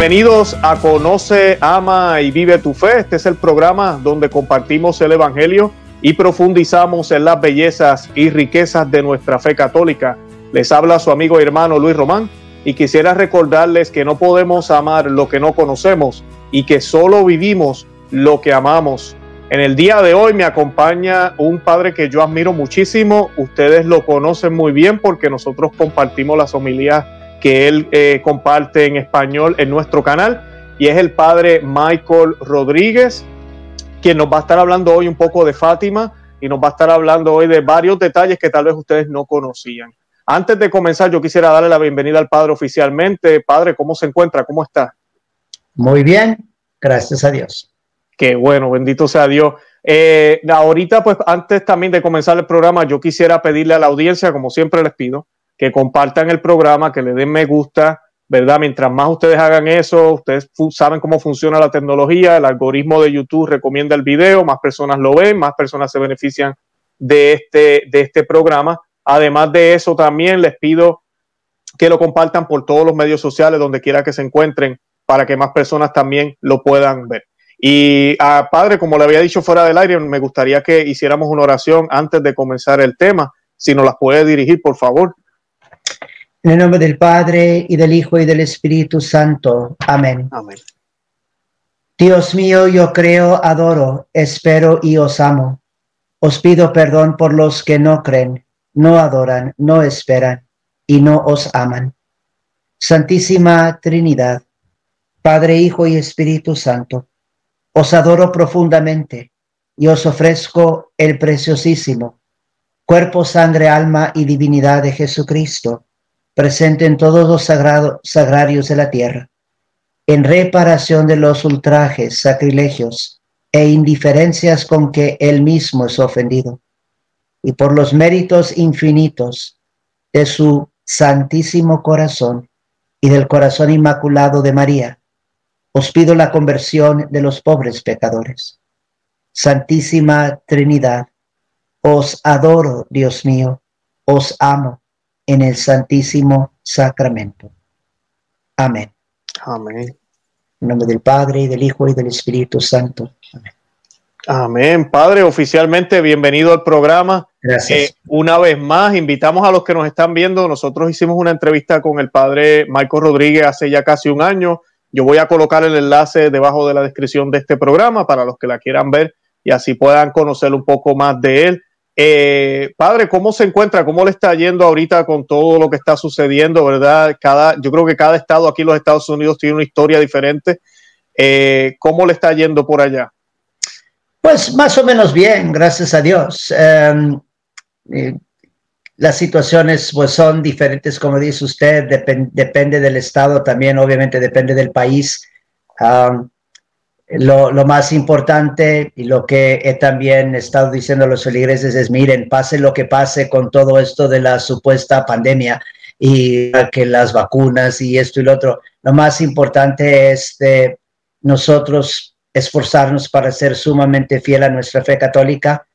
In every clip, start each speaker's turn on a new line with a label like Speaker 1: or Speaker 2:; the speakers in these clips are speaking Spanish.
Speaker 1: Bienvenidos a Conoce, Ama y Vive tu Fe. Este es el programa donde compartimos el Evangelio y profundizamos en las bellezas y riquezas de nuestra fe católica. Les habla su amigo y hermano Luis Román y quisiera recordarles que no podemos amar lo que no conocemos y que solo vivimos lo que amamos. En el día de hoy me acompaña un padre que yo admiro muchísimo. Ustedes lo conocen muy bien porque nosotros compartimos las homilías que él eh, comparte en español en nuestro canal y es el padre Michael Rodríguez, quien nos va a estar hablando hoy un poco de Fátima y nos va a estar hablando hoy de varios detalles que tal vez ustedes no conocían. Antes de comenzar, yo quisiera darle la bienvenida al padre oficialmente. Padre, ¿cómo se encuentra? ¿Cómo está?
Speaker 2: Muy bien, gracias a Dios.
Speaker 1: Qué bueno, bendito sea Dios. Eh, ahorita, pues antes también de comenzar el programa, yo quisiera pedirle a la audiencia, como siempre les pido, que compartan el programa, que le den me gusta, ¿verdad? Mientras más ustedes hagan eso, ustedes saben cómo funciona la tecnología, el algoritmo de YouTube recomienda el video, más personas lo ven, más personas se benefician de este, de este programa. Además de eso, también les pido que lo compartan por todos los medios sociales, donde quiera que se encuentren, para que más personas también lo puedan ver. Y a padre, como le había dicho fuera del aire, me gustaría que hiciéramos una oración antes de comenzar el tema. Si nos las puede dirigir, por favor.
Speaker 2: En el nombre del Padre y del Hijo y del Espíritu Santo. Amén. Amén. Dios mío, yo creo, adoro, espero y os amo. Os pido perdón por los que no creen, no adoran, no esperan y no os aman. Santísima Trinidad, Padre, Hijo y Espíritu Santo, os adoro profundamente y os ofrezco el preciosísimo cuerpo, sangre, alma y divinidad de Jesucristo presente en todos los sagrados, sagrarios de la tierra, en reparación de los ultrajes, sacrilegios e indiferencias con que él mismo es ofendido, y por los méritos infinitos de su santísimo corazón y del corazón inmaculado de María, os pido la conversión de los pobres pecadores. Santísima Trinidad, os adoro, Dios mío, os amo en el Santísimo Sacramento. Amén. Amén. En nombre del Padre, y del Hijo, y del Espíritu Santo. Amén.
Speaker 1: Amén. Padre, oficialmente bienvenido al programa. Gracias. Eh, una vez más, invitamos a los que nos están viendo. Nosotros hicimos una entrevista con el padre Michael Rodríguez hace ya casi un año. Yo voy a colocar el enlace debajo de la descripción de este programa para los que la quieran ver y así puedan conocer un poco más de él. Eh, padre, ¿cómo se encuentra? ¿Cómo le está yendo ahorita con todo lo que está sucediendo, verdad? Cada, yo creo que cada estado aquí en los Estados Unidos tiene una historia diferente. Eh, ¿Cómo le está yendo por allá?
Speaker 2: Pues más o menos bien, gracias a Dios. Em, eh, las situaciones pues son diferentes, como dice usted, depende del estado también, obviamente depende del país lo, más importante y lo que he también estado diciendo a los feligreses es, miren, pase lo que pase con todo esto de la supuesta pandemia y que las vacunas y esto y lo otro, lo más importante es de nosotros esforzarnos para ser sumamente fiel a nuestra fe católica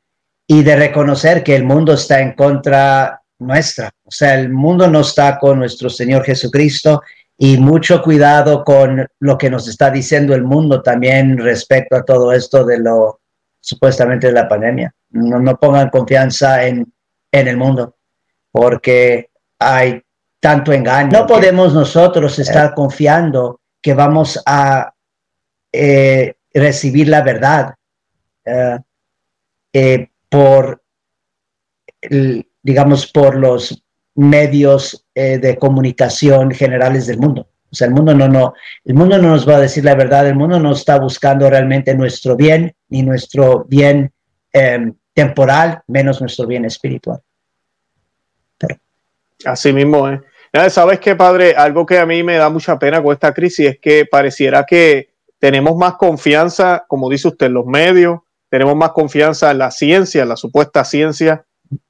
Speaker 2: y de reconocer que el mundo está en contra nuestra. O sea, el mundo no está con nuestro Señor Jesucristo y mucho cuidado con lo que nos está diciendo el mundo también respecto a todo esto de lo supuestamente de la pandemia. No, pongan confianza en, en, el mundo porque hay tanto engaño. No podemos nosotros estar confiando que vamos a eh, recibir la verdad eh, eh, por, digamos, por los medios eh, de comunicación generales del mundo. O sea, el mundo no, no, el mundo no nos va a decir la verdad, el mundo no está buscando realmente nuestro bien, ni nuestro bien em, temporal, menos nuestro bien espiritual.
Speaker 1: Así mismo, ¿eh? ¿Sabes qué, padre? Algo que a mí me da mucha pena con esta crisis es que pareciera que tenemos más confianza, como dice usted, en los medios, tenemos más confianza en la ciencia, en la supuesta ciencia,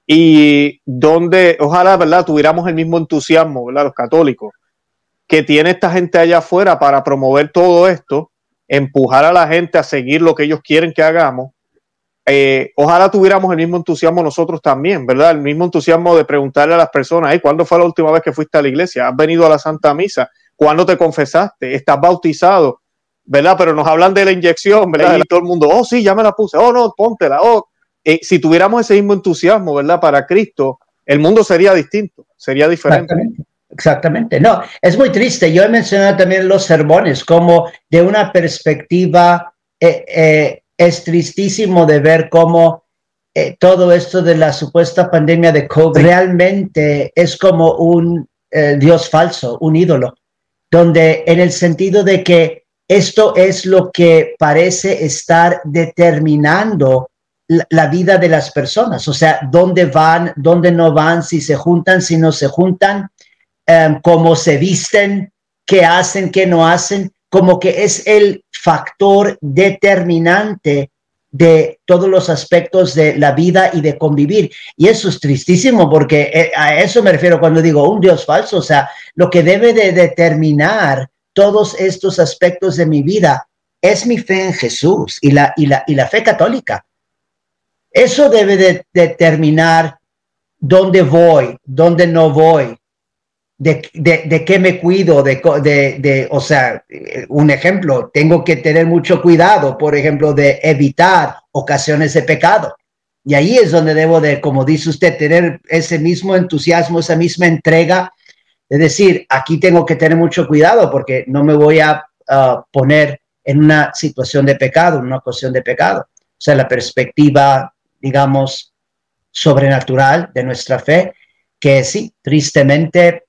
Speaker 1: y donde ojalá, ¿verdad?, tuviéramos el mismo entusiasmo, ¿verdad?, los católicos, que tiene esta gente allá afuera para promover todo esto, empujar a la gente a seguir lo que ellos quieren que hagamos. Eh, ojalá tuviéramos el mismo entusiasmo nosotros también, ¿verdad? El mismo entusiasmo de preguntarle a las personas, ¿cuándo fue la última vez que fuiste a la iglesia? ¿Has venido a la Santa Misa? ¿Cuándo te confesaste? ¿Estás bautizado? ¿Verdad? Pero nos hablan de la inyección, ¿verdad? Y todo el mundo, oh, sí, ya me la puse, oh, no, póntela, oh. Eh, si tuviéramos ese mismo entusiasmo, ¿verdad? Para Cristo, el mundo sería distinto, sería diferente.
Speaker 2: Exactamente. No, es muy triste. Yo he mencionado también los sermones como de una perspectiva, eh, eh, es tristísimo de ver cómo eh, todo esto de la supuesta pandemia de COVID realmente es como un Dios falso, un ídolo, donde en el sentido de que esto es lo que parece estar determinando la, vida de las personas, o sea, dónde van, dónde no van, si se juntan, si no se juntan, Em, cómo se visten, qué hacen, qué no hacen, como que es el factor determinante de todos los aspectos de la vida y de convivir. Y eso es tristísimo porque eh, a eso me refiero cuando digo un Dios falso, o sea, lo que debe de determinar todos estos aspectos de mi vida es mi fe en Jesús y la, y la, y la fe católica. Eso debe de determinar dónde voy, dónde no voy, de, de, qué me cuido, de, de, o sea, un ejemplo, tengo que tener mucho cuidado, por ejemplo, de evitar ocasiones de pecado. Y ahí es donde debo de, como dice usted, tener ese mismo entusiasmo, esa misma entrega, de decir, aquí tengo que tener mucho cuidado porque no me voy a poner en una situación de pecado, en una ocasión de pecado. O sea, la perspectiva, digamos, sobrenatural de nuestra fe, que sí, tristemente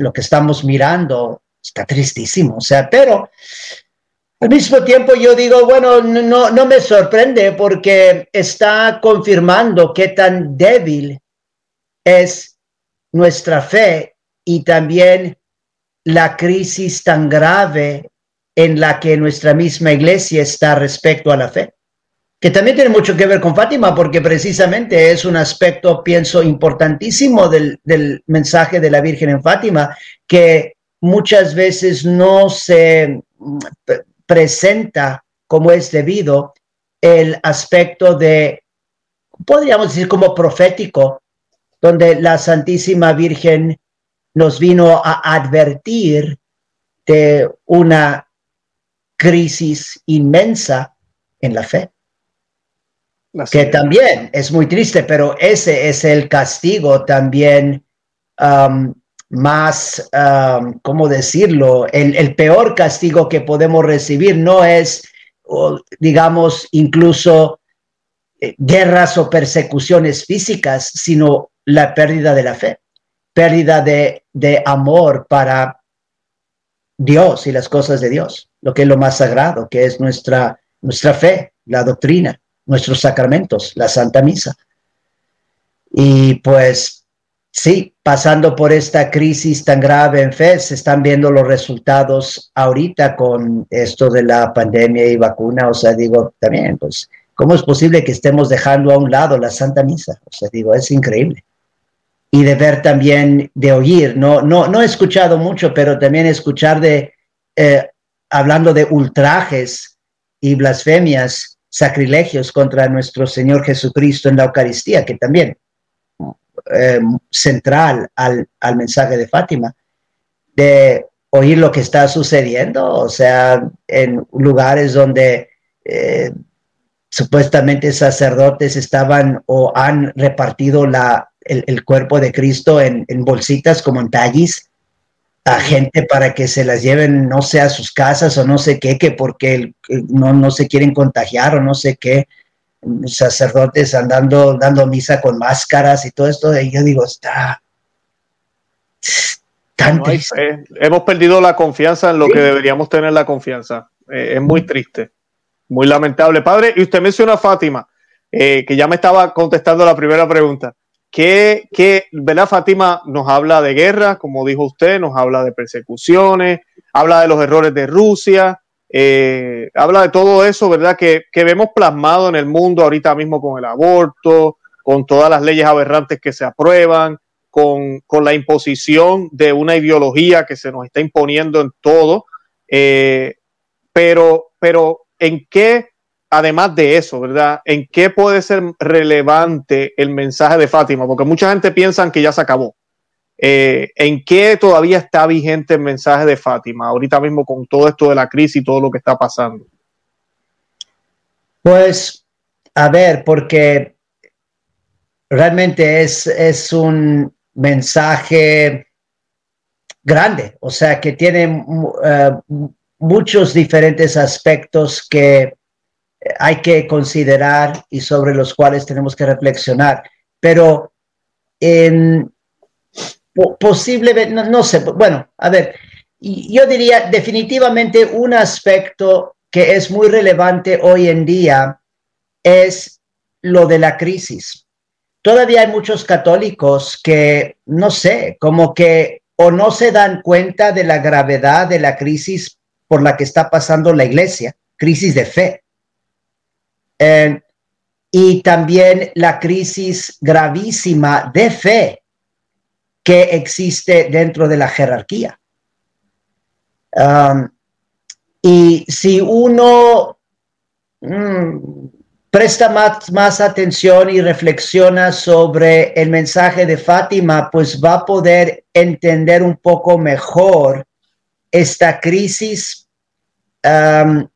Speaker 2: lo que estamos mirando está tristísimo, o sea, pero al mismo tiempo yo digo, bueno, no, no me sorprende porque está confirmando qué tan débil es nuestra fe y también la crisis tan grave en la que nuestra misma iglesia está respecto a la fe que también tiene mucho que ver con Fátima, porque precisamente es un aspecto, pienso, importantísimo del, mensaje de la Virgen en Fátima, que muchas veces no se mm, presenta como es debido el aspecto de, podríamos decir, como profético, donde la Santísima Virgen nos vino a advertir de una crisis inmensa en la fe que también es muy triste, pero ese es el castigo también um, más, um, ¿cómo decirlo? El, peor castigo que podemos recibir no es, digamos, incluso eh, guerras o persecuciones físicas, sino la pérdida de la fe, pérdida de, de amor para Dios y las cosas de Dios, lo que es lo más sagrado, que es nuestra, nuestra fe, la doctrina nuestros sacramentos, la Santa Misa. Y pues sí, pasando por esta crisis tan grave en fe, se están viendo los resultados ahorita con esto de la pandemia y vacuna. O sea, digo, también, pues, ¿cómo es posible que estemos dejando a un lado la Santa Misa? O sea, digo, es increíble. Y de ver también, de oír, no, no, no he escuchado mucho, pero también escuchar de, eh, hablando de ultrajes y blasfemias sacrilegios contra nuestro Señor Jesucristo en la Eucaristía, que también eh, central al, mensaje de Fátima, de oír lo que está sucediendo, o sea, en lugares donde eh, supuestamente sacerdotes estaban o han repartido la, el, cuerpo de Cristo en, en bolsitas como en tallis, a gente para que se las lleven, no sé, a sus casas o no sé qué, que porque no, no se quieren contagiar o no sé qué, sacerdotes andando, dando misa con máscaras y todo esto, y yo digo, está
Speaker 1: tan triste. Hemos perdido la confianza en lo que deberíamos tener la confianza. Eh, es muy triste, muy lamentable. Padre, y usted menciona a Fátima, eh, que ya me estaba contestando la primera pregunta que, que, ¿verdad? Fátima nos habla de guerra, como dijo usted, nos habla de persecuciones, habla de los errores de Rusia, eh, habla de todo eso, ¿verdad? Que, que, vemos plasmado en el mundo ahorita mismo con el aborto, con todas las leyes aberrantes que se aprueban, con, con la imposición de una ideología que se nos está imponiendo en todo. Eh, pero, pero, ¿en qué además de eso, ¿verdad? ¿En qué puede ser relevante el mensaje de Fátima? Porque mucha gente piensa que ya se acabó. Eh, ¿En qué todavía está vigente el mensaje de Fátima ahorita mismo con todo esto de la crisis y todo lo que está pasando?
Speaker 2: Pues, a ver, porque realmente es, es un mensaje grande, o sea, que tiene eh, muchos diferentes aspectos que hay que considerar y sobre los cuales tenemos que reflexionar. Pero en, posiblemente, no, sé, bueno, a ver, yo diría definitivamente un aspecto que es muy relevante hoy en día es lo de la crisis. Todavía hay muchos católicos que, no sé, como que o no se dan cuenta de la gravedad de la crisis por la que está pasando la iglesia, crisis de fe. Y también la crisis gravísima de fe que existe dentro de la jerarquía. Um, y si uno mm, presta más, más atención y reflexiona sobre el mensaje de Fátima, pues va a poder entender un poco mejor esta crisis, um,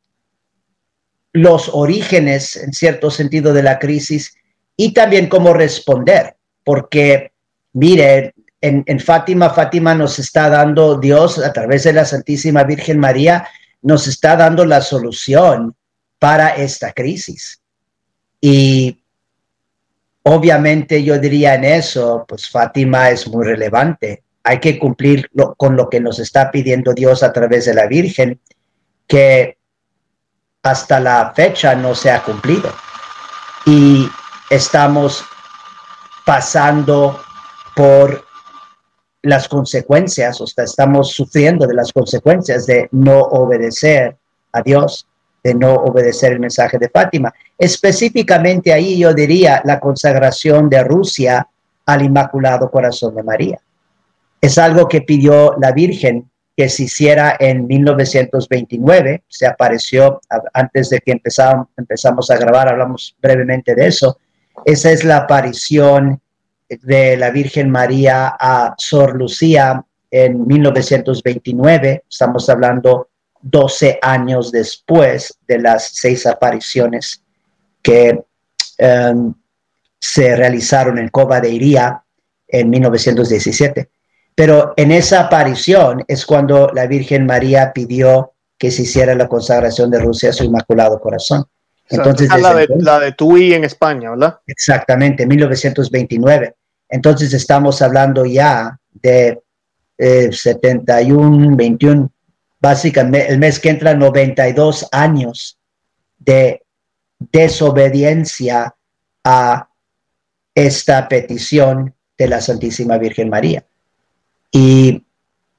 Speaker 2: los orígenes, en cierto sentido, de la crisis y también cómo responder, porque, mire, en, Fátima, Fátima nos está dando Dios a través de la Santísima Virgen María, nos está dando la solución para esta crisis. Y obviamente yo diría en eso, pues Fátima es muy relevante. Hay que cumplir con lo que nos está pidiendo Dios a través de la Virgen, que hasta la fecha no se ha cumplido. Y estamos pasando por las consecuencias, o sea, estamos sufriendo de las consecuencias de no obedecer a Dios, de no obedecer el mensaje de Fátima. Específicamente ahí yo diría la consagración de Rusia al Inmaculado Corazón de María. Es algo que pidió la Virgen que se hiciera en 1929, se apareció antes de que empezamos, a grabar, hablamos brevemente de eso. Esa es la aparición de la Virgen María a Sor Lucía en 1929, estamos hablando 12 años después de las seis apariciones que em, se realizaron en Cova de Iría en 1917. Pero en esa aparición es cuando la Virgen María pidió que se hiciera la consagración de Rusia a su Inmaculado Corazón.
Speaker 1: Entonces, la, de, la de Tui en España, ¿verdad?
Speaker 2: Exactamente, 1929. Entonces estamos hablando ya de 71, eh, 21, básicamente el mes que entra 92 años de desobediencia a esta petición de la Santísima Virgen María. Y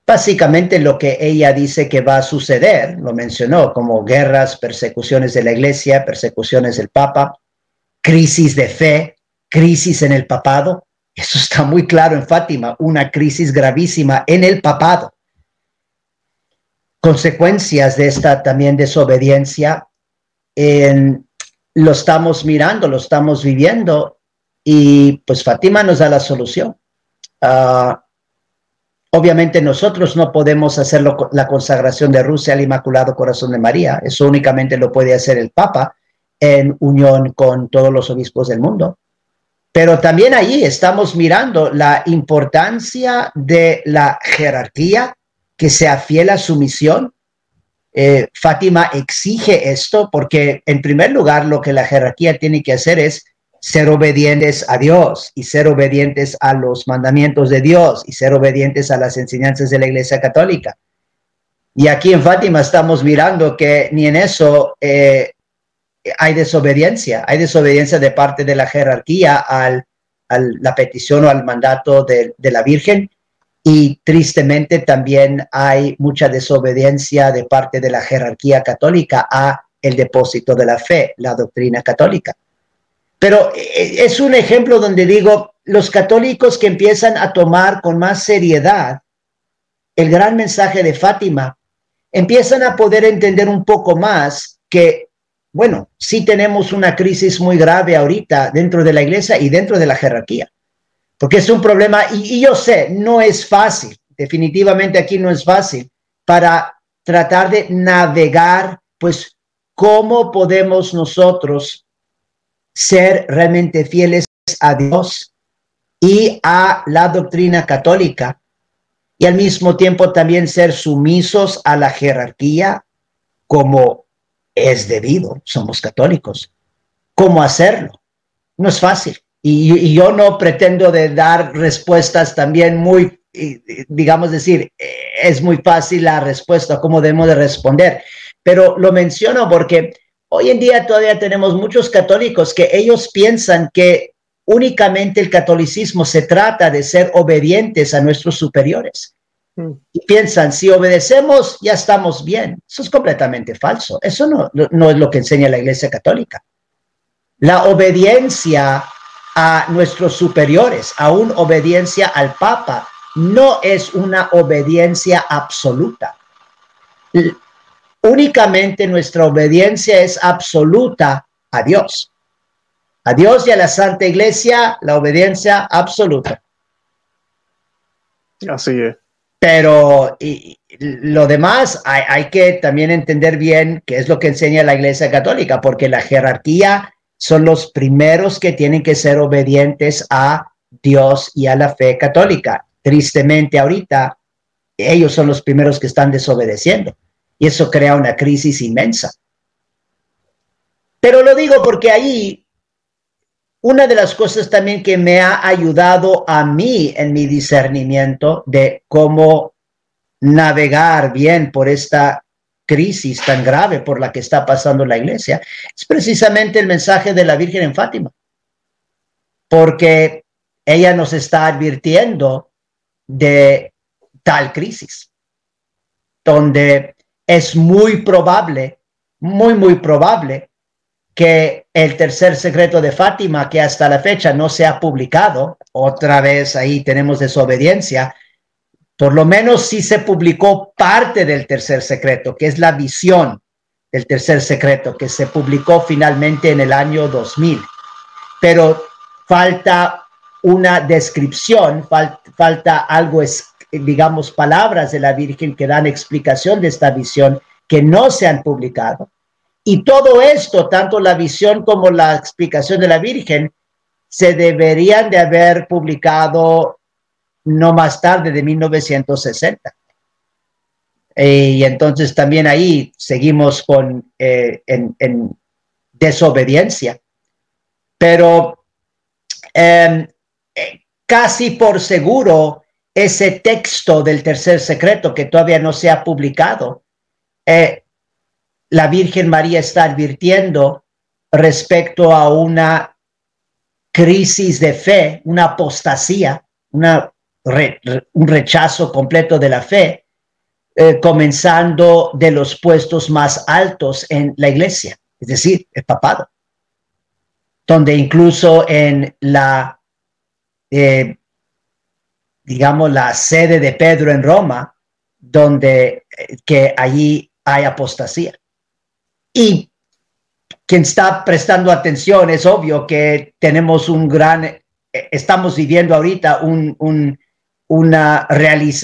Speaker 2: básicamente lo que ella dice que va a suceder, lo mencionó, como guerras, persecuciones de la iglesia, persecuciones del Papa, crisis de fe, crisis en el papado. Eso está muy claro en Fátima, una crisis gravísima en el papado. Consecuencias de esta también desobediencia en, lo estamos mirando, lo estamos viviendo y pues Fátima nos da la solución. Uh, Obviamente nosotros no podemos hacer la consagración de Rusia al Inmaculado Corazón de María, eso únicamente lo puede hacer el Papa en unión con todos los obispos del mundo. Pero también ahí estamos mirando la importancia de la jerarquía que sea fiel a su misión. Eh, Fátima exige esto porque en primer lugar lo que la jerarquía tiene que hacer es ser obedientes a Dios y ser obedientes a los mandamientos de Dios y ser obedientes a las enseñanzas de la Iglesia Católica. Y aquí en Fátima estamos mirando que ni en eso eh, hay desobediencia, hay desobediencia de parte de la jerarquía a la petición o al mandato de, de la Virgen y tristemente también hay mucha desobediencia de parte de la jerarquía católica a el depósito de la fe, la doctrina católica. Pero eh, es un ejemplo donde digo, los católicos que empiezan a tomar con más seriedad el gran mensaje de Fátima, empiezan a poder entender un poco más que, bueno, sí tenemos una crisis muy grave ahorita dentro de la iglesia y dentro de la jerarquía. porque es un problema, y, yo sé, no es fácil, definitivamente aquí no es fácil, para tratar de navegar, pues, cómo podemos nosotros ser realmente fieles a Dios y a la doctrina católica y al mismo tiempo también ser sumisos a la jerarquía como es debido, somos católicos. ¿Cómo hacerlo? No es fácil. Y, yo no pretendo dar respuestas también muy, digamos decir, eh, es muy fácil la respuesta, cómo debemos de responder. Pero lo menciono porque hoy en día todavía tenemos muchos católicos que ellos piensan que únicamente el catolicismo se trata de ser obedientes a nuestros superiores. Mm. Y piensan, si obedecemos, ya estamos bien. Eso es completamente falso. Eso no, no es lo que enseña la Iglesia Católica. La obediencia a nuestros superiores, aún obediencia al Papa, no es una obediencia absoluta. Únicamente nuestra obediencia es absoluta a Dios. A Dios y a la Santa Iglesia, la obediencia absoluta.
Speaker 1: Así es.
Speaker 2: Pero lo demás hay, hay, que también entender bien qué es lo que enseña la Iglesia Católica, porque la jerarquía son los primeros que tienen que ser obedientes a Dios y a la fe católica. Tristemente ahorita, ellos son los primeros que están desobedeciendo y eso crea una crisis inmensa. Pero lo digo porque ahí una de las cosas también que me ha ayudado a mí en mi discernimiento de cómo navegar bien por esta crisis tan grave por la que está pasando la iglesia, es precisamente el mensaje de la Virgen en Fátima, porque ella nos está advirtiendo de tal crisis, donde es muy probable, muy, muy probable que el tercer secreto de Fátima, que hasta la fecha no se ha publicado, otra vez ahí tenemos desobediencia, por lo menos sí se publicó parte del tercer secreto, que es la visión del tercer secreto, que se publicó finalmente en el año 2000. Pero falta una descripción, falta algo, digamos, palabras de la Virgen que dan explicación de esta visión que no se han publicado. Y todo esto, tanto la visión como la explicación de la Virgen, se deberían de haber publicado no más tarde de 1960. Eh, y entonces también ahí seguimos con eh, en, desobediencia. Pero em, eh, casi por seguro ese texto del tercer secreto que todavía no se ha publicado, la Virgen María está advirtiendo respecto a una crisis de fe, una apostasía, un rechazo completo de la fe, eh, comenzando de los puestos más altos en la iglesia, es decir, el papado, donde incluso en la, eh, digamos, la sede de Pedro en Roma, donde eh, que allí hay apostasía. Y quien está prestando atención, es obvio que tenemos un gran, estamos viviendo ahorita un, un una,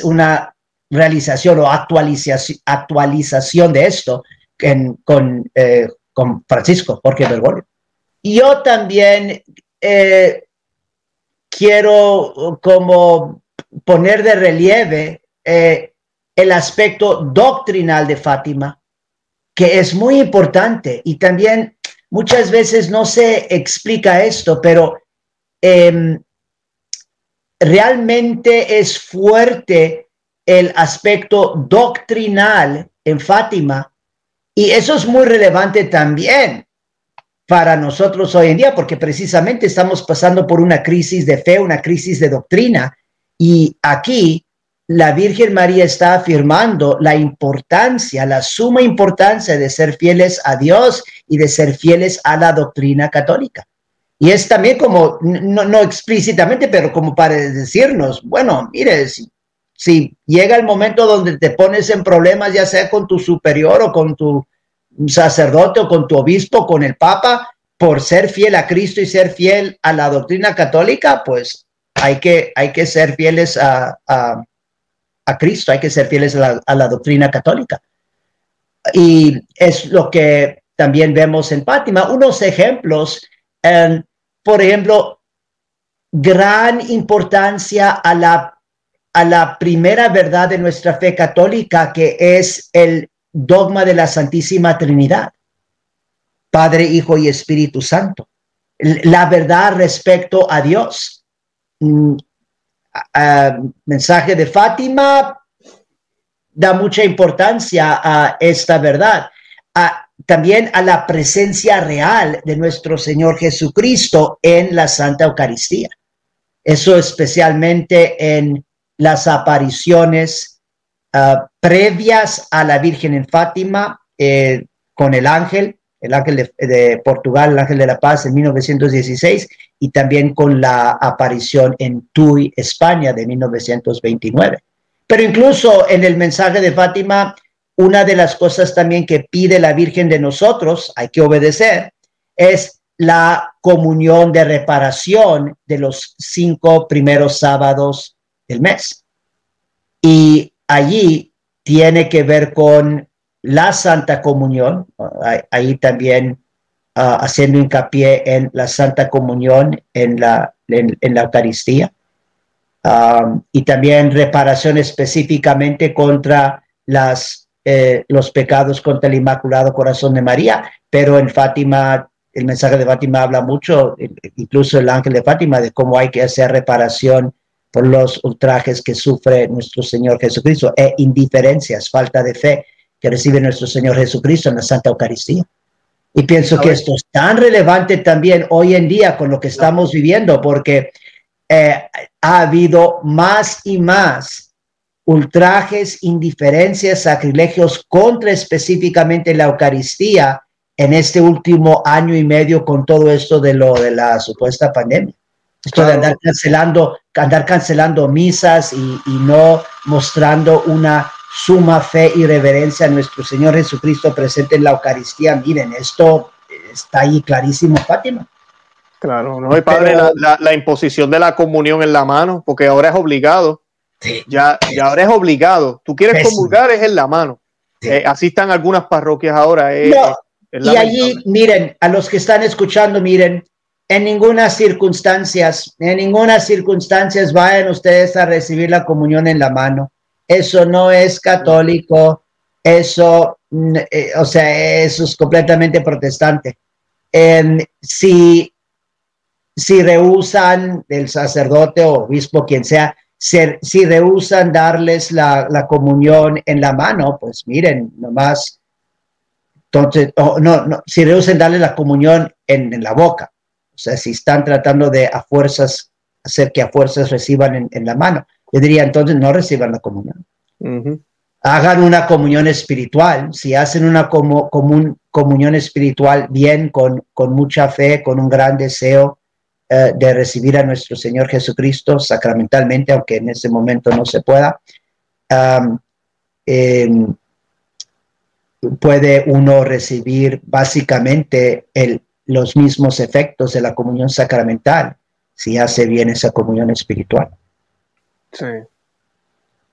Speaker 2: una realización o actualización, actualización de esto con, eh, con Francisco Jorge Bergoglio. Yo también eh, quiero como poner de relieve eh, el aspecto doctrinal de Fátima, que es muy importante. Y también muchas veces no se explica esto, pero em, realmente es fuerte el aspecto doctrinal en Fátima y eso es muy relevante también para nosotros hoy en día porque precisamente estamos pasando por una crisis de fe, una crisis de doctrina y aquí la Virgen María está afirmando la importancia, la suma importancia de ser fieles a Dios y de ser fieles a la doctrina católica. Y es también como, no, explícitamente, pero como para decirnos, bueno, mire, si, llega el momento donde te pones en problemas, ya sea con tu superior o con tu sacerdote o con tu obispo, con el papa, por ser fiel a Cristo y ser fiel a la doctrina católica, pues hay que, hay que ser fieles a, a, Cristo, hay que ser fieles a la, doctrina católica. Y es lo que también vemos en Fátima. Unos ejemplos, por ejemplo, gran importancia a la, a la primera verdad de nuestra fe católica, que es el dogma de la Santísima Trinidad, Padre, Hijo y Espíritu Santo. La verdad respecto a Dios. Mm, mensaje de Fátima da mucha importancia a esta verdad. también a la presencia real de nuestro Señor Jesucristo en la Santa Eucaristía. Eso especialmente en las apariciones ah, previas a la Virgen en Fátima eh, con el ángel, el ángel de, Portugal, el ángel de la paz en 1916 y también con la aparición en Tui, España de 1929. Pero incluso en el mensaje de Fátima, una de las cosas también que pide la Virgen de nosotros, hay que obedecer, es la comunión de reparación de los cinco primeros sábados del mes. Y allí tiene que ver con la Santa Comunión, ahí también ah, haciendo hincapié en la Santa Comunión en la, en, la Eucaristía, y también reparación específicamente contra las, eh, los pecados contra el Inmaculado Corazón de María, pero en Fátima el mensaje de Fátima habla mucho, incluso el ángel de Fátima, de cómo hay que hacer reparación por los ultrajes que sufre nuestro Señor Jesucristo e indiferencias, falta de fe que recibe nuestro Señor Jesucristo en la Santa Eucaristía. Y pienso que esto es tan relevante también hoy en día con lo que estamos viviendo, porque eh, ha habido más y más ultrajes, indiferencias, sacrilegios contra específicamente la Eucaristía en este último año y medio con todo esto de lo de la supuesta pandemia. Esto de andar cancelando, andar cancelando misas y, no mostrando una suma fe y reverencia a nuestro Señor Jesucristo presente en la Eucaristía. Miren, esto está ahí clarísimo, Fátima.
Speaker 1: Claro, no, y padre, la, imposición de la comunión en la mano, porque ahora es obligado. Ya, ya ahora es obligado. Tú quieres comulgar, es en la mano. Eh, así están algunas parroquias ahora. Eh,
Speaker 2: y allí, miren, a los que están escuchando, miren, en ninguna circunstancias, en ninguna circunstancias vayan ustedes a recibir la comunión en la mano. Eso no es católico, eso, mm, eh, o sea, eso es completamente protestante. si, si rehusan el sacerdote o obispo, quien sea, si, rehusan darles la, la comunión en la mano, pues miren, nomás entonces, no, no, si rehusen darle la comunión en, la boca, o sea, si están tratando de a fuerzas, hacer que a fuerzas reciban en, la mano, yo diría entonces no reciban la comunión. Hagan una comunión espiritual, si hacen una como, comunión espiritual bien, con, con, mucha fe, con un gran deseo eh, de recibir a nuestro Señor Jesucristo sacramentalmente, aunque en ese momento no se pueda puede uno recibir básicamente el, los mismos efectos de la comunión sacramental si hace bien esa comunión espiritual.
Speaker 1: Sí.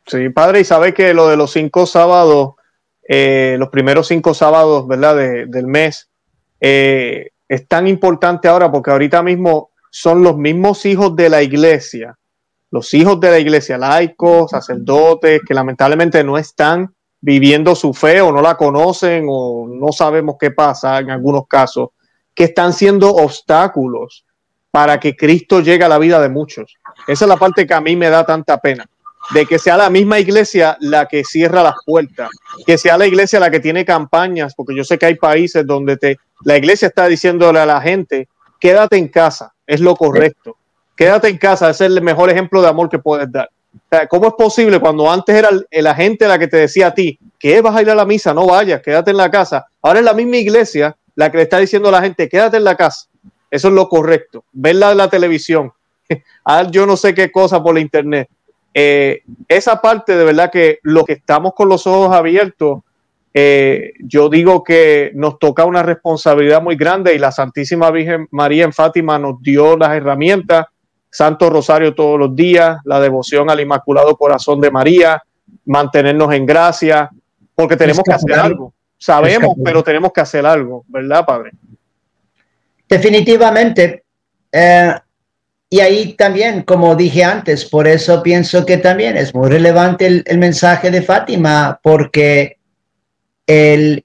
Speaker 1: Sí, padre, y sabe que lo de los cinco sábados, eh, los primeros cinco sábados, ¿verdad? del mes, eh, es tan importante ahora porque ahorita mismo son los mismos hijos de la iglesia, los hijos de la iglesia, laicos, sacerdotes, que lamentablemente no están viviendo su fe o no la conocen o no sabemos qué pasa en algunos casos, que están siendo obstáculos para que Cristo llegue a la vida de muchos. Esa es la parte que a mí me da tanta pena, de que sea la misma iglesia la que cierra las puertas, que sea la iglesia la que tiene campañas, porque yo sé que hay países donde te, la iglesia está diciéndole a la gente, quédate en casa, es lo correcto, quédate en casa, es el mejor ejemplo de amor que puedes dar. ¿Cómo es posible cuando antes era la gente la que te decía a ti que vas a ir a la misa? No vayas, quédate en la casa. Ahora es la misma iglesia la que le está diciendo a la gente, quédate en la casa. Eso es lo correcto. Verla en la televisión. yo no sé qué cosa por la internet. Eh, esa parte de verdad que lo que estamos con los ojos abiertos, eh, yo digo que nos toca una responsabilidad muy grande y la Santísima Virgen María en Fátima nos dio las herramientas Santo Rosario todos los días, la devoción al Inmaculado Corazón de María, mantenernos en gracia, porque tenemos que hacer algo. Sabemos, pero tenemos que hacer algo, ¿verdad, Padre?
Speaker 2: Definitivamente. Eh, y ahí también, como dije antes, por eso pienso que también es muy relevante el, mensaje de Fátima, porque el,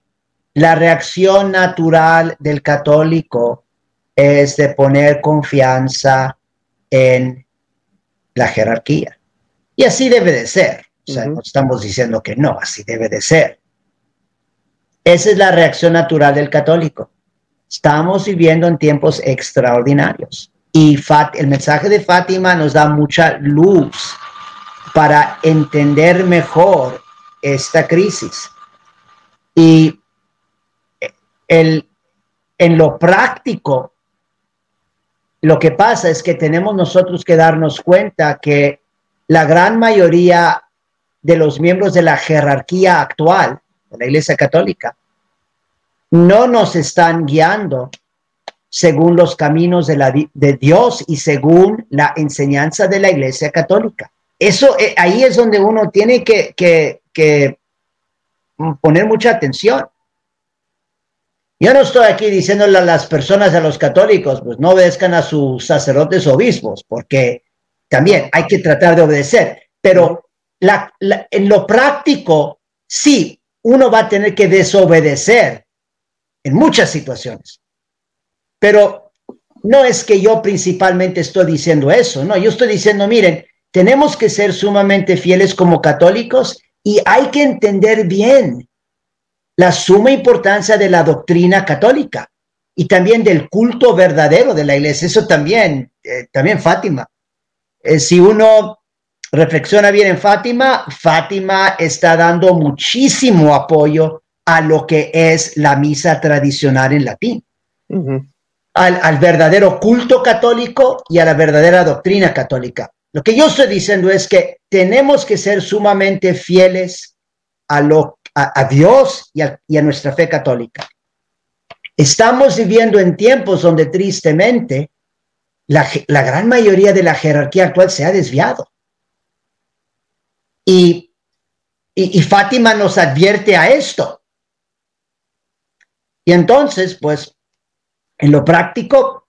Speaker 2: la reacción natural del católico es de poner confianza en la jerarquía. Y así debe de ser. O sea, no estamos diciendo que no, así debe de ser. Esa es la reacción natural del católico. Estamos viviendo en tiempos extraordinarios y el mensaje de Fátima nos da mucha luz para entender mejor esta crisis. Y el, en lo práctico, lo que pasa es que tenemos nosotros que darnos cuenta que la gran mayoría de los miembros de la jerarquía actual de la Iglesia Católica no nos están guiando según los caminos de, la, de Dios y según la enseñanza de la Iglesia Católica. Eso eh, ahí es donde uno tiene que, poner mucha atención. Yo no estoy aquí diciéndole a las personas, a los católicos, pues no obedezcan a sus sacerdotes obispos, porque también hay que tratar de obedecer, pero en lo práctico, sí, uno va a tener que desobedecer en muchas situaciones. Pero no es que yo principalmente estoy diciendo eso, no, yo estoy diciendo, miren, tenemos que ser sumamente fieles como católicos y hay que entender bien la suma importancia de la doctrina católica y también del culto verdadero de la iglesia. Eso también, eh, también Fátima. Eh, si uno reflexiona bien en Fátima, Fátima está dando muchísimo apoyo a lo que es la misa tradicional en latín al, verdadero culto católico y a la verdadera doctrina católica. Lo que yo estoy diciendo es que tenemos que ser sumamente fieles a, lo, a, Dios y a, y a, nuestra fe católica. Estamos viviendo en tiempos donde tristemente la, la, gran mayoría de la jerarquía actual se ha desviado. Y, y, y Fátima nos advierte a esto. Y entonces, pues, en lo práctico,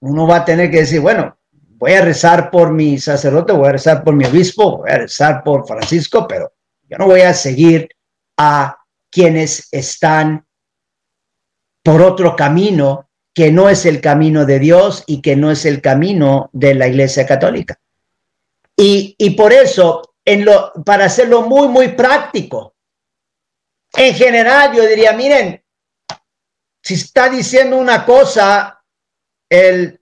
Speaker 2: uno va a tener que decir, bueno, voy a rezar por mi sacerdote, voy a rezar por mi obispo, voy a rezar por Francisco, pero yo no voy a seguir a quienes están por otro camino que no es el camino de Dios y que no es el camino de la Iglesia Católica. Y, y por eso, en lo, para hacerlo muy, muy práctico, en general yo diría, miren, si está diciendo una cosa el,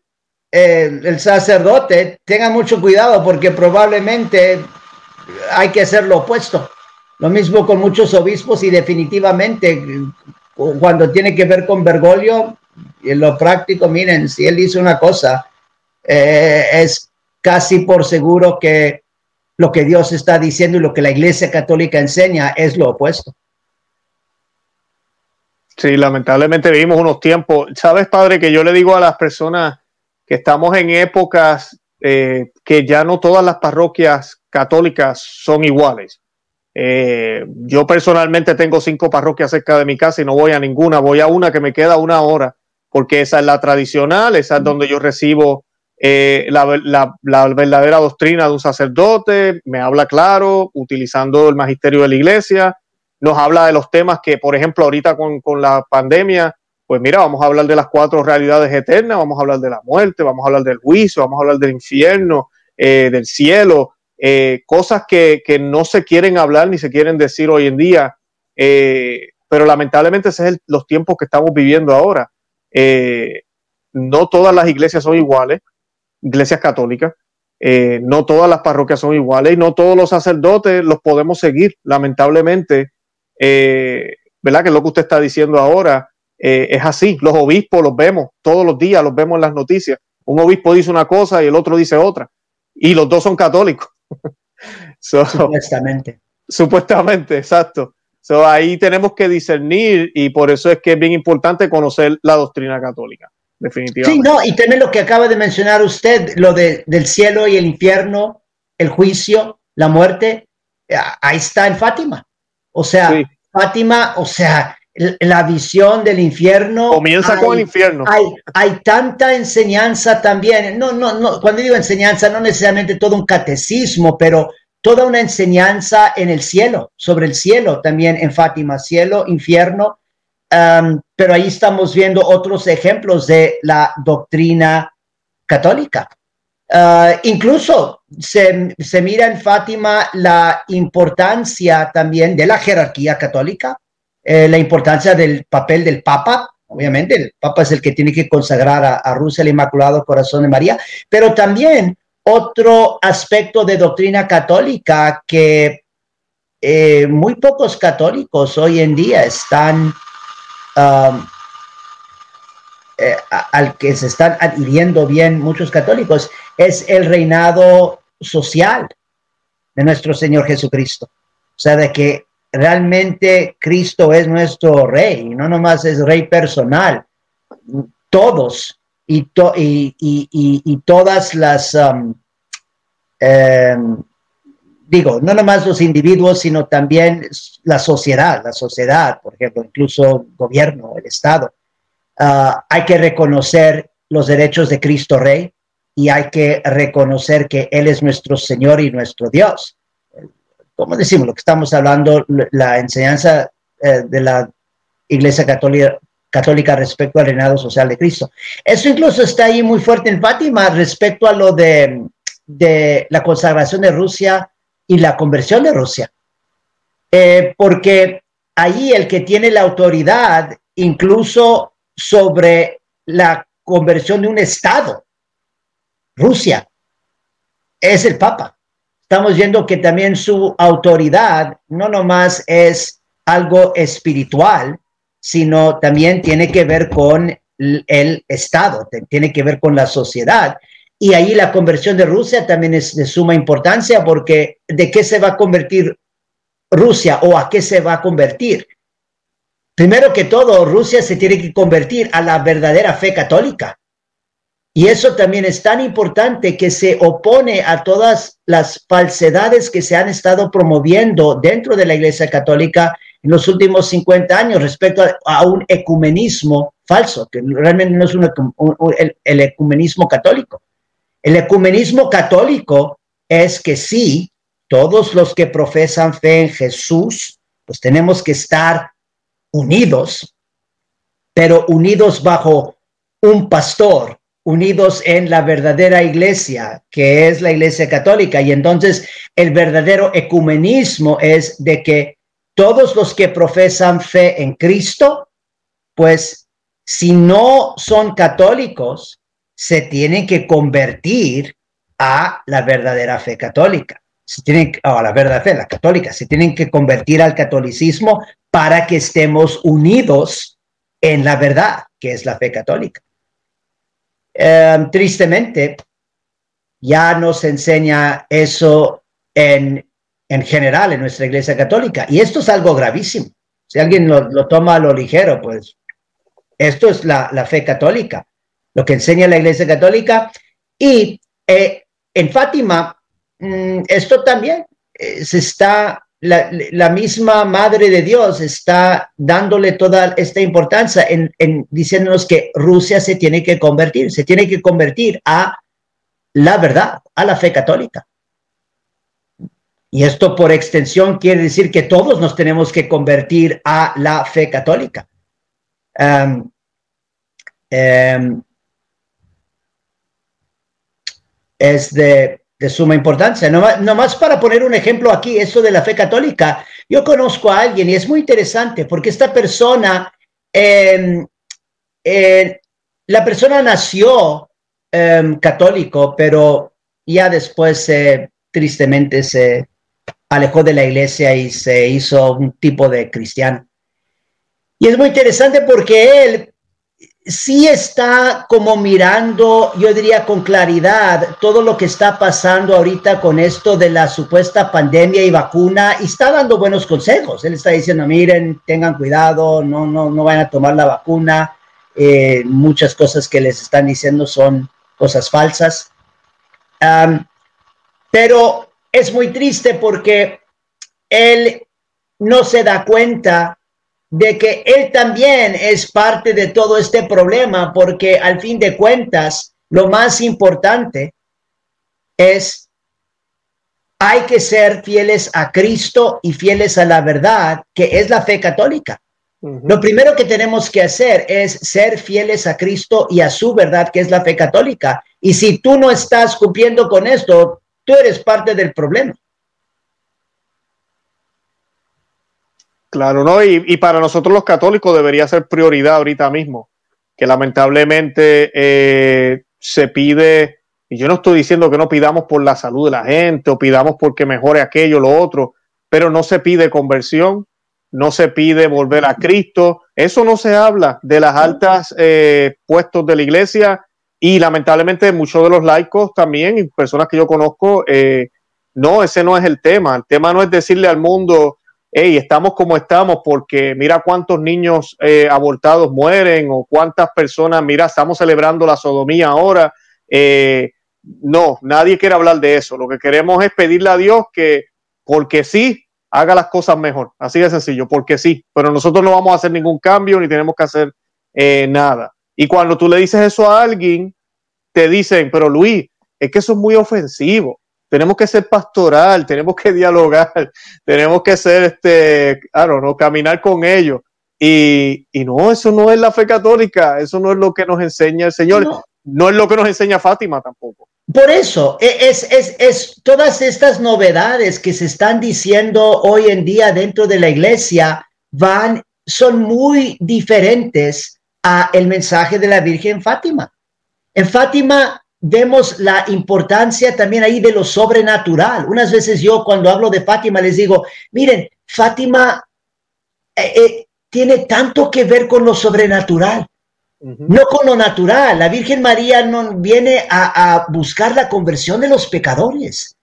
Speaker 2: el, sacerdote, tenga mucho cuidado porque probablemente hay que hacer lo opuesto. Lo mismo con muchos obispos y definitivamente cuando tiene que ver con Bergoglio, en lo práctico, miren, si él dice una cosa, eh, es casi por seguro que lo que Dios está diciendo y lo que la Iglesia Católica enseña es lo opuesto.
Speaker 1: Sí, lamentablemente vivimos unos tiempos. Sabes, padre, que yo le digo a las personas que estamos en épocas eh, que ya no todas las parroquias católicas son iguales. Eh, yo personalmente tengo cinco parroquias cerca de mi casa y no voy a ninguna, voy a una que me queda una hora, porque esa es la tradicional, esa es donde yo recibo eh, la, la, verdadera doctrina de un sacerdote, me habla claro, utilizando el magisterio de la iglesia, nos habla de los temas que, por ejemplo, ahorita con, la pandemia, pues mira, vamos a hablar de las cuatro realidades eternas, vamos a hablar de la muerte, vamos a hablar del juicio, vamos a hablar del infierno, eh, del cielo, eh, cosas que, no se quieren hablar ni se quieren decir hoy en día, eh, pero lamentablemente ese es los tiempos que estamos viviendo ahora. no todas las iglesias son iguales, iglesias católicas, no todas las parroquias son iguales y no todos los sacerdotes los podemos seguir, lamentablemente eh, ¿verdad? Que es lo que usted está diciendo ahora. Eh, es así, los obispos los vemos todos los días, los vemos en las noticias. Un obispo dice una cosa y el otro dice otra. Y los dos son católicos.
Speaker 2: supuestamente.
Speaker 1: Supuestamente, exacto. ahí tenemos que discernir y por eso es que es bien importante conocer la doctrina católica. definitivamente.
Speaker 2: Sí, no, y también lo que acaba de mencionar usted, lo de, del cielo y el infierno, el juicio, la muerte, eh, ahí está en Fátima. O sea, Fátima, o sea, la visión del infierno.
Speaker 1: Comienza con el infierno.
Speaker 2: Hay, hay tanta enseñanza también. No, no, no. Cuando digo enseñanza, no necesariamente todo un catecismo, pero toda una enseñanza en el cielo, sobre el cielo también en Fátima, cielo, infierno. pero ahí estamos viendo otros ejemplos de la doctrina católica. Ah, incluso se, se mira en Fátima la importancia también de la jerarquía católica, eh, la importancia del papel del Papa. Obviamente, el Papa es el que tiene que consagrar a, Rusia el Inmaculado Corazón de María, pero también otro aspecto de doctrina católica que eh, muy pocos católicos hoy en día están um, eh, al que se están adhiriendo bien muchos católicos es el reinado social de nuestro Señor Jesucristo. O sea, de que realmente Cristo es nuestro rey, no nomás es rey personal. Todos y, y, todas las, um, em, digo, no nomás los individuos, sino también la sociedad, la sociedad, por ejemplo, incluso el gobierno, el Estado. Ah, hay que reconocer los derechos de Cristo Rey y hay que reconocer que Él es nuestro Señor y nuestro Dios como decimos, lo que estamos hablando, la enseñanza eh, de la Iglesia Católica, respecto al reinado social de Cristo. Eso incluso está ahí muy fuerte en Fátima respecto a lo de, la consagración de Rusia y la conversión de Rusia. Eh, porque ahí el que tiene la autoridad incluso sobre la conversión de un Estado, Rusia, es el Papa estamos viendo que también su autoridad no nomás es algo espiritual, sino también tiene que ver con el Estado, tiene que ver con la sociedad. Y ahí la conversión de Rusia también es de suma importancia porque ¿de qué se va a convertir Rusia o a qué se va a convertir? Primero que todo, Rusia se tiene que convertir a la verdadera fe católica. Y eso también es tan importante que se opone a todas las falsedades que se han estado promoviendo dentro de la Iglesia Católica en los últimos 50 años respecto a, un ecumenismo falso, que realmente no es el, ecumenismo católico. El ecumenismo católico es que sí, todos los que profesan fe en Jesús, pues tenemos que estar unidos, pero unidos bajo un pastor, unidos en la verdadera iglesia, que es la iglesia católica. Y entonces el verdadero ecumenismo es de que todos los que profesan fe en Cristo, pues si no son católicos, se tienen que convertir a la verdadera fe católica. Se tienen, a la verdadera fe, la católica, se tienen que convertir al catolicismo para que estemos unidos en la verdad, que es la fe católica. Em, tristemente, ya nos enseña eso en, en general en nuestra iglesia católica. Y esto es algo gravísimo. Si alguien lo, toma a lo ligero, pues esto es la, la, fe católica, lo que enseña la iglesia católica. Y eh, en Fátima, mm, esto también eh, se está la, misma Madre de Dios está dándole toda esta importancia en, diciéndonos que Rusia se tiene que convertir, se tiene que convertir a la verdad, a la fe católica. Y esto por extensión quiere decir que todos nos tenemos que convertir a la fe católica. Um, de suma importancia. No, más para poner un ejemplo aquí, eso de la fe católica. Yo conozco a alguien y es muy interesante porque esta persona, em, la persona nació em, católico, pero ya después tristemente se alejó de la iglesia y se hizo un tipo de cristiano. Y es muy interesante porque él sí está como mirando, yo diría con claridad, todo lo que está pasando ahorita con esto de la supuesta pandemia y vacuna y está dando buenos consejos. Él está diciendo, miren, tengan cuidado, no, no, no vayan a tomar la vacuna. eh, muchas cosas que les están diciendo son cosas falsas. pero es muy triste porque él no se da cuenta de que él también es parte de todo este problema, porque al fin de cuentas, lo más importante es, hay que ser fieles a Cristo y fieles a la verdad, que es la fe católica. Lo primero que tenemos que hacer es ser fieles a Cristo y a su verdad, que es la fe católica. Y si tú no estás cumpliendo con esto, tú eres parte del problema.
Speaker 1: Claro, ¿no? Y, para nosotros los católicos debería ser prioridad ahorita mismo, que lamentablemente eh, se pide, y yo no estoy diciendo que no pidamos por la salud de la gente o pidamos porque mejore aquello, lo otro, pero no se pide conversión, no se pide volver a Cristo, eso no se habla de las altas eh, puestos de la iglesia y lamentablemente muchos de los laicos también y personas que yo conozco, eh, no, ese no es el tema, el tema no es decirle al mundo, hey, estamos como estamos porque mira cuántos niños eh, abortados mueren o cuántas personas, mira, estamos celebrando la sodomía ahora. Eh, no, nadie quiere hablar de eso. Lo que queremos es pedirle a Dios que, porque sí, haga las cosas mejor. Así de sencillo, porque sí. Pero nosotros no vamos a hacer ningún cambio ni tenemos que hacer eh, nada. Y cuando tú le dices eso a alguien, te dicen, pero Luis, es que eso es muy ofensivo tenemos que ser pastoral, tenemos que dialogar, tenemos que ser, este, claro, no caminar con ellos. Y, no, eso no es la fe católica, eso no es lo que nos enseña el Señor, no, es lo que nos enseña Fátima tampoco.
Speaker 2: Por eso, e, es, es, es, todas estas novedades que se están diciendo hoy en día dentro de la iglesia van, son muy diferentes a el mensaje de la Virgen Fátima. En Fátima vemos la importancia también ahí de lo sobrenatural. Unas veces yo cuando hablo de Fátima les digo, miren, Fátima eh, eh, tiene tanto que ver con lo sobrenatural, no con lo natural. La Virgen María no viene a, buscar la conversión de los pecadores.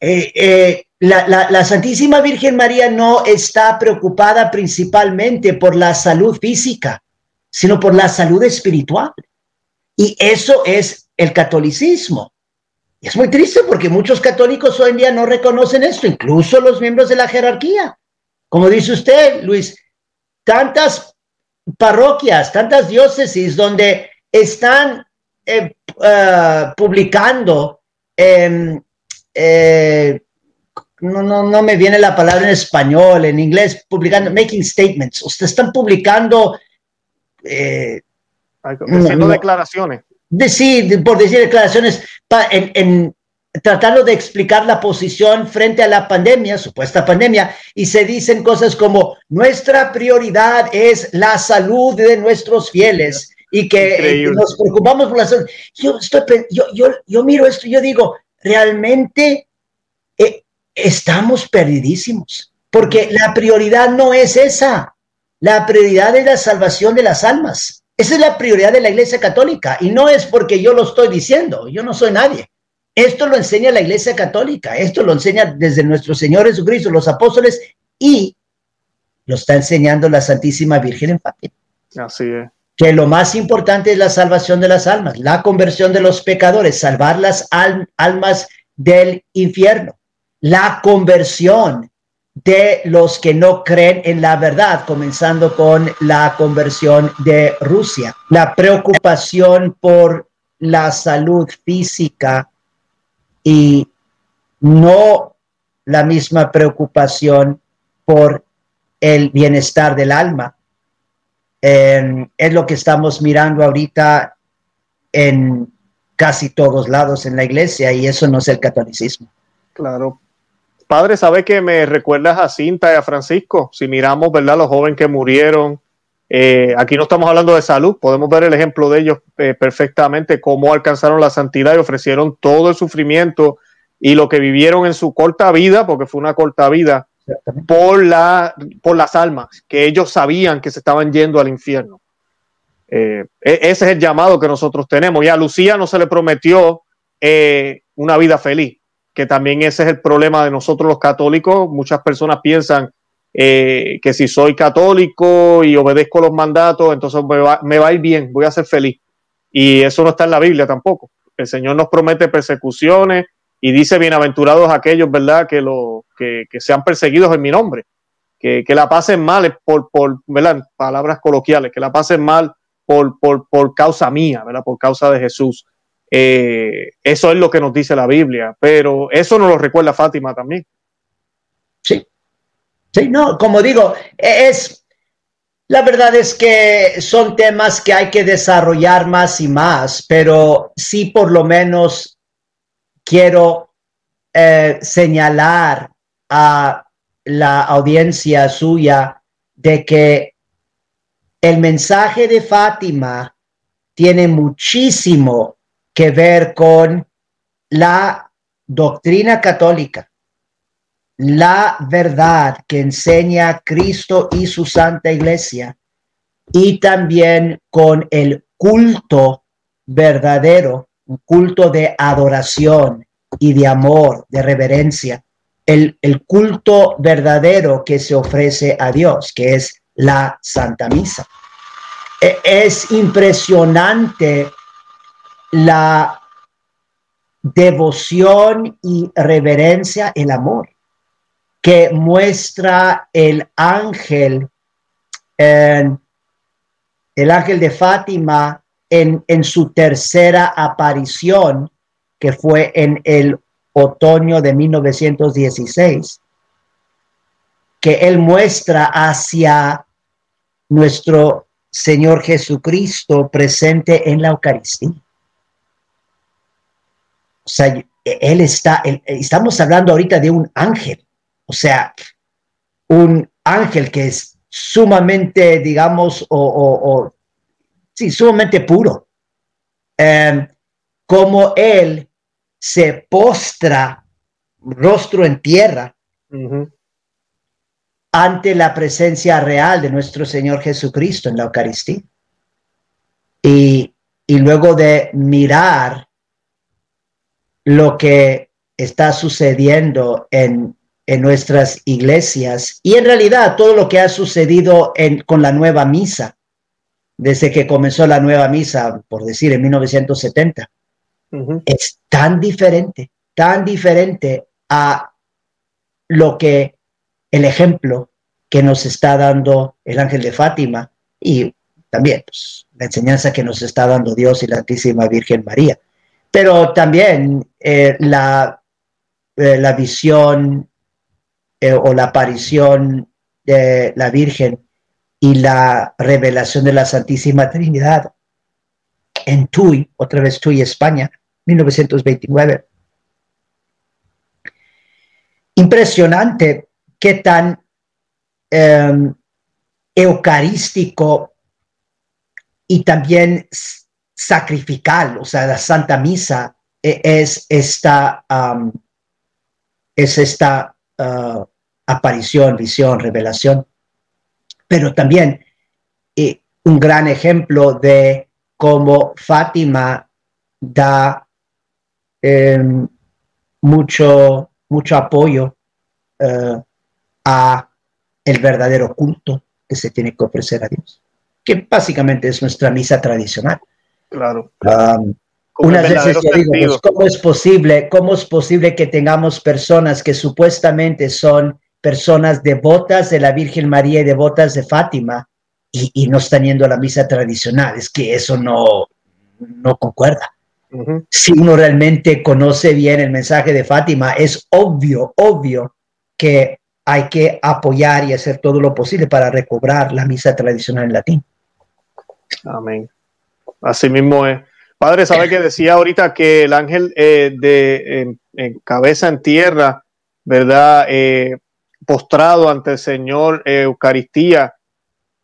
Speaker 2: Eh, la, la Santísima Virgen María no está preocupada principalmente por la salud física, sino por la salud espiritual. Y eso es el catolicismo. Y es muy triste porque muchos católicos hoy en día no reconocen esto, incluso los miembros de la jerarquía. Como dice usted, Luis, tantas parroquias, tantas diócesis donde están eh, ah, publicando, em, eh, no, no, no me viene la palabra en español, en inglés, publicando, making statements, ustedes están publicando
Speaker 1: eh, Haciendo declaraciones.
Speaker 2: sí, por decir declaraciones, en, tratando de explicar la posición frente a la pandemia, supuesta pandemia, y se dicen cosas como nuestra prioridad es la salud de nuestros fieles y que eh, nos preocupamos por la salud. Yo, estoy, yo, yo, yo miro esto y yo digo, realmente eh, estamos perdidísimos, porque la prioridad no es esa, la prioridad es la salvación de las almas. Esa es la prioridad de la Iglesia Católica y no es porque yo lo estoy diciendo, yo no soy nadie. Esto lo enseña la Iglesia Católica, esto lo enseña desde nuestro Señor Jesucristo, los apóstoles y lo está enseñando la Santísima Virgen en Fátima.
Speaker 1: Así es.
Speaker 2: Que lo más importante es la salvación de las almas, la conversión de los pecadores, salvar las almas del infierno, la conversión de los que no creen en la verdad, comenzando con la conversión de Rusia. La preocupación por la salud física y no la misma preocupación por el bienestar del alma. Em, es lo que estamos mirando ahorita en casi todos lados en la iglesia y eso no es el catolicismo.
Speaker 1: Claro, Padre, ¿sabe que me recuerdas a Cinta y a Francisco? Si miramos, ¿verdad? Los jóvenes que murieron. Eh, aquí no estamos hablando de salud, podemos ver el ejemplo de ellos eh, perfectamente, cómo alcanzaron la santidad y ofrecieron todo el sufrimiento y lo que vivieron en su corta vida, porque fue una corta vida, por, la, por las almas, que ellos sabían que se estaban yendo al infierno. Eh, e-, ese es el llamado que nosotros tenemos. Y a Lucía no se le prometió una vida feliz que también ese es el problema de nosotros los católicos. Muchas personas piensan eh, que si soy católico y obedezco los mandatos, entonces me va, me va a ir bien, voy a ser feliz. Y eso no está en la Biblia tampoco. El Señor nos promete persecuciones y dice, bienaventurados aquellos, ¿verdad?, que, lo, que, sean perseguidos en mi nombre. Que, que la pasen mal por, por palabras coloquiales, que la pasen mal por, por, por causa mía, ¿verdad? por causa de Jesús. Eh, eso es lo que nos dice la Biblia, pero eso nos lo recuerda Fátima también.
Speaker 2: Sí, sí, no, como digo, es, la verdad es que son temas que hay que desarrollar más y más, pero sí por lo menos quiero eh, señalar a la audiencia suya de que el mensaje de Fátima tiene muchísimo que ver con la doctrina católica, la verdad que enseña Cristo y su Santa Iglesia, y también con el culto verdadero, un culto de adoración y de amor, de reverencia, el, el culto verdadero que se ofrece a Dios, que es la Santa Misa. E, es impresionante la devoción y reverencia, el amor que muestra el ángel, el ángel de Fátima en, en su tercera aparición, que fue en el otoño de 1916, que él muestra hacia nuestro Señor Jesucristo presente en la Eucaristía. O sea, él está, estamos hablando ahorita de un ángel, o sea, un ángel que es sumamente, digamos, o, sí, sumamente puro. Em, como él se postra rostro en tierra ante la presencia real de nuestro Señor Jesucristo en la Eucaristía. Y, y luego de mirar lo que está sucediendo en, en nuestras iglesias y en realidad todo lo que ha sucedido en, con la nueva misa, desde que comenzó la nueva misa, por decir, en 1970, es tan diferente, tan diferente a lo que el ejemplo que nos está dando el ángel de Fátima y también pues, la enseñanza que nos está dando Dios y la Santísima Virgen María. Pero también eh, la, eh, la visión eh, o la aparición de la Virgen y la revelación de la Santísima Trinidad en Tui, otra vez Tui, España, 1929. Impresionante qué tan em, eucarístico y también sacrificial, o sea, la Santa Misa e, es esta, es esta uh, aparición, visión, revelación, pero también eh, un gran ejemplo de cómo Fátima da em, mucho, mucho apoyo uh, a el verdadero culto que se tiene que ofrecer a Dios, que básicamente es nuestra misa tradicional.
Speaker 1: Claro.
Speaker 2: Um, unas veces yo digo, pues, ¿cómo es posible, cómo es posible que tengamos personas que supuestamente son personas devotas de la Virgen María y devotas de Fátima y, no están yendo a la misa tradicional? Es que eso no, no concuerda. Si uno realmente conoce bien el mensaje de Fátima, es obvio, obvio que hay que apoyar y hacer todo lo posible para recobrar la misa tradicional en latín.
Speaker 1: Amén. Así mismo es. Padre, ¿sabe que decía ahorita que el ángel eh, de en, cabeza en tierra, ¿verdad? Eh, postrado ante el Señor eh, Eucaristía.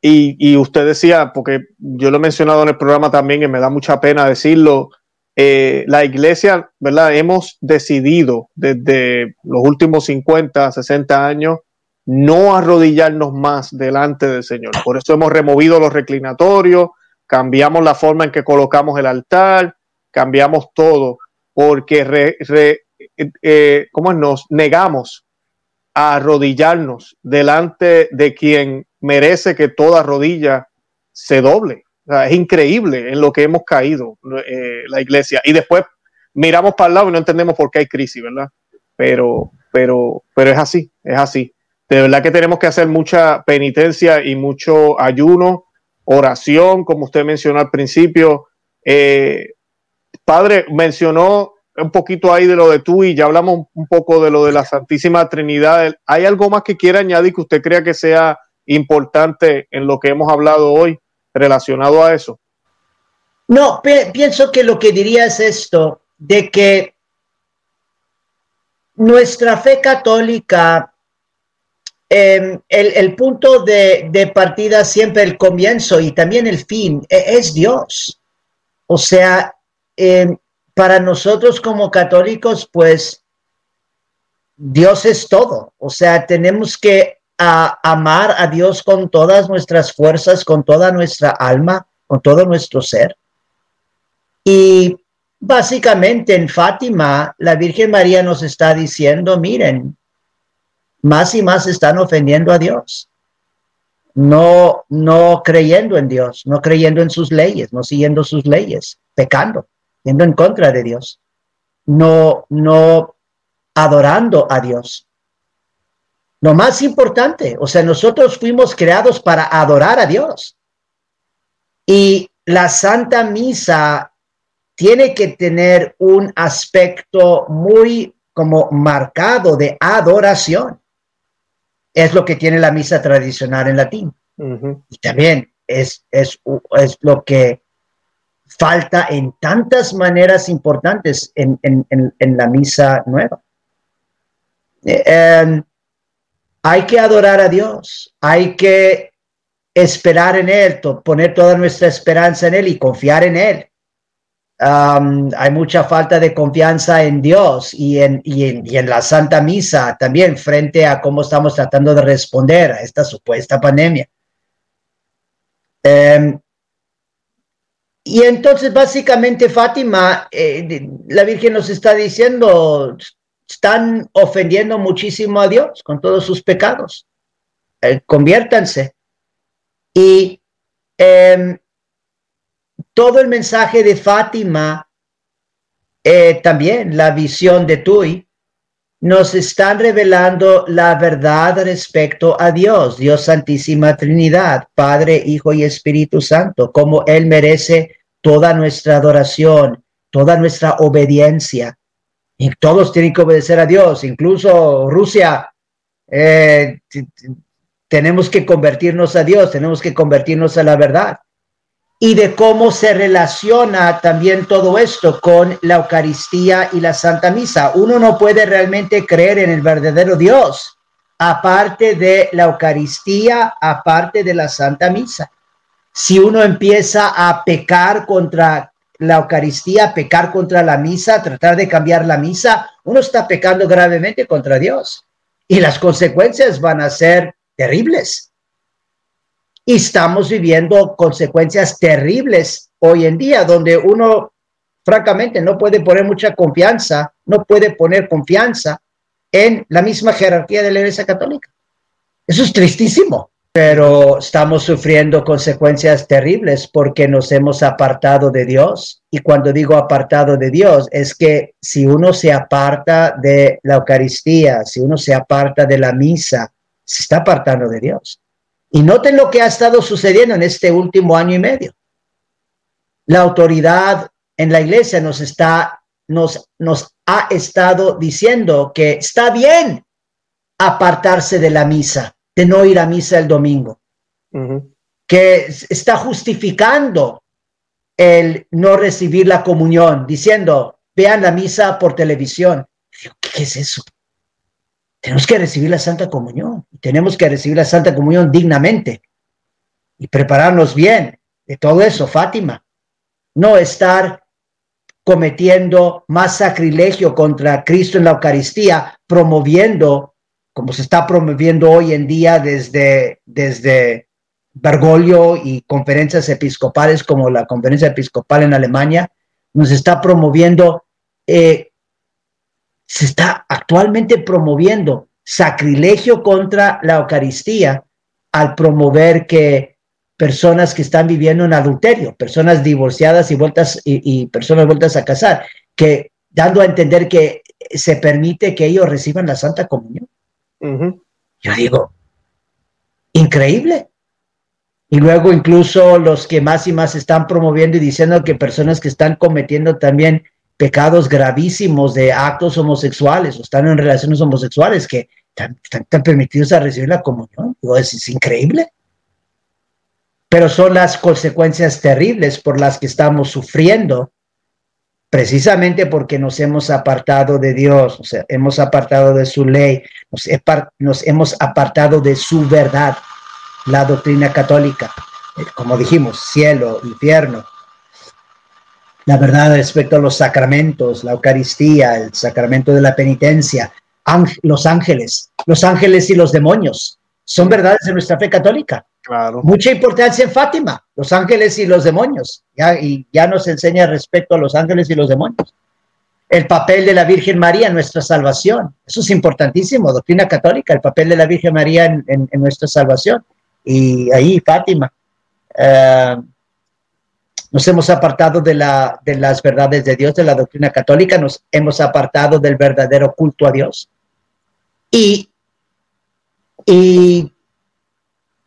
Speaker 1: Y, y, usted decía, porque yo lo he mencionado en el programa también y me da mucha pena decirlo, la iglesia, ¿verdad? Hemos decidido desde los últimos 50, 60 años no arrodillarnos más delante del Señor. Por eso hemos removido los reclinatorios, cambiamos la forma en que colocamos el altar, cambiamos todo, porque eh, ¿cómo nos negamos a arrodillarnos delante de quien merece que toda rodilla se doble. es increíble en lo que hemos caído eh, la iglesia. Y después miramos para el lado y no entendemos por qué hay crisis, ¿verdad? Pero, pero, pero es así, es así. De verdad que tenemos que hacer mucha penitencia y mucho ayuno, oración, como usted mencionó al principio. Eh, padre, mencionó un poquito ahí de lo de tú y ya hablamos un poco de lo de la Santísima Trinidad. ¿Hay algo más que quiera añadir que usted crea que sea importante en lo que hemos hablado hoy relacionado a eso?
Speaker 2: No, pienso que lo que diría es esto, de que nuestra fe católica, em, el, punto de, partida siempre el comienzo y también el fin e, es Dios. O sea, em, para nosotros como católicos, pues Dios es todo. O sea, tenemos que amar a Dios con todas nuestras fuerzas, con toda nuestra alma, con todo nuestro ser. Y básicamente en Fátima, la Virgen María nos está diciendo, miren, más y más están ofendiendo a Dios. No, no creyendo en Dios, no creyendo en sus leyes, no siguiendo sus leyes, pecando yendo en contra de Dios, no, no adorando a Dios. Lo más importante, o sea, nosotros fuimos creados para adorar a Dios. Y la Santa Misa tiene que tener un aspecto muy como marcado de adoración. Es lo que tiene la misa tradicional en latín. Y también es, es, es lo que falta en tantas maneras importantes en, la misa nueva. Eh, em, hay que adorar a Dios, hay que esperar en Él, poner toda nuestra esperanza en Él y confiar en Él. Hay mucha falta de confianza en Dios y en, en, la Santa Misa también frente a cómo estamos tratando de responder a esta supuesta pandemia. Em, y entonces básicamente Fátima, eh, la Virgen nos está diciendo, están ofendiendo muchísimo a Dios con todos sus pecados. Eh, conviértanse. Y em, todo el mensaje de Fátima, eh, también la visión de Tui, nos están revelando la verdad respecto a Dios, Dios Santísima Trinidad, Padre, Hijo y Espíritu Santo, como Él merece toda nuestra adoración, toda nuestra obediencia. Y todos tienen que obedecer a Dios, incluso Rusia. Eh, tenemos que convertirnos a Dios, tenemos que convertirnos a la verdad. Y de cómo se relaciona también todo esto con la Eucaristía y la Santa Misa. Uno no puede realmente creer en el verdadero Dios, aparte de la Eucaristía, aparte de la Santa Misa si uno empieza a pecar contra la Eucaristía, pecar contra la misa, tratar de cambiar la misa, uno está pecando gravemente contra Dios. Y las consecuencias van a ser terribles. Y estamos viviendo consecuencias terribles hoy en día, donde uno, francamente, no puede poner mucha confianza, no puede poner confianza en la misma jerarquía de la Iglesia Católica. Eso es tristísimo pero estamos sufriendo consecuencias terribles porque nos hemos apartado de Dios. Y cuando digo apartado de Dios, es que si uno se aparta de la Eucaristía, si uno se aparta de la misa, se está apartando de Dios. Y noten lo que ha estado sucediendo en este último año y medio. La autoridad en la iglesia nos está, nos, nos ha estado diciendo que está bien apartarse de la misa de no ir a misa el domingo, que está justificando el no recibir la comunión, diciendo, vean la misa por televisión. ¿Qué es eso? Tenemos que recibir la Santa Comunión, tenemos que recibir la Santa Comunión dignamente y prepararnos bien de todo eso, Fátima. No estar cometiendo más sacrilegio contra Cristo en la Eucaristía, promoviendo como se está promoviendo hoy en día desde, desde Bergoglio y conferencias episcopales como la conferencia episcopal en Alemania, nos está promoviendo, eh, se está actualmente promoviendo sacrilegio contra la Eucaristía al promover que personas que están viviendo en adulterio, personas divorciadas y vueltas y, personas vueltas a casar, que dando a entender que se permite que ellos reciban la Santa Comunión. Yo digo, increíble. Y luego incluso los que más y más están promoviendo y diciendo que personas que están cometiendo también pecados gravísimos de actos homosexuales o están en relaciones homosexuales que están, permitidos a recibir la comunión. Digo, es, increíble. Pero son las consecuencias terribles por las que estamos sufriendo, precisamente porque nos hemos apartado de Dios, o sea, hemos apartado de su ley, nos hemos apartado de su verdad la doctrina católica, eh, como dijimos, cielo, infierno, la verdad respecto a los sacramentos, la Eucaristía, el sacramento de la penitencia, los ángeles, los ángeles y los demonios, son verdades de nuestra fe católica. Claro. Mucha importancia en Fátima, los ángeles y los demonios, ya, y ya nos enseña respecto a los ángeles y los demonios. El papel de la Virgen María en nuestra salvación, eso es importantísimo, doctrina católica, el papel de la Virgen María en nuestra salvación y ahí Fátima. Eh, nos hemos apartado de, la, de las verdades de Dios, de la doctrina católica, nos hemos apartado del verdadero culto a Dios. Y, y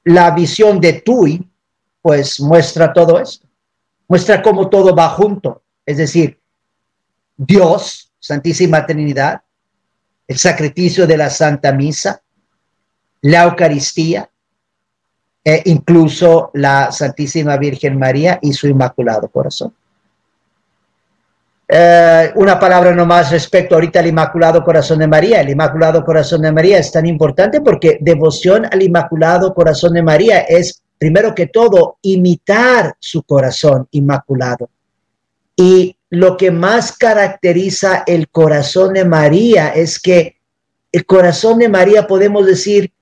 Speaker 2: la visión de Tui, pues muestra todo esto, muestra cómo todo va junto, es decir, Dios, Santísima Trinidad, el sacrificio de la Santa Misa, la Eucaristía, e incluso la Santísima Virgen María y su Inmaculado Corazón. Eh, una palabra nomás respecto ahorita al Inmaculado Corazón de María. El Inmaculado Corazón de María es tan importante porque devoción al Inmaculado Corazón de María es, primero que todo, imitar su corazón inmaculado. Y lo que más caracteriza el corazón de María es que el corazón de María, podemos decir,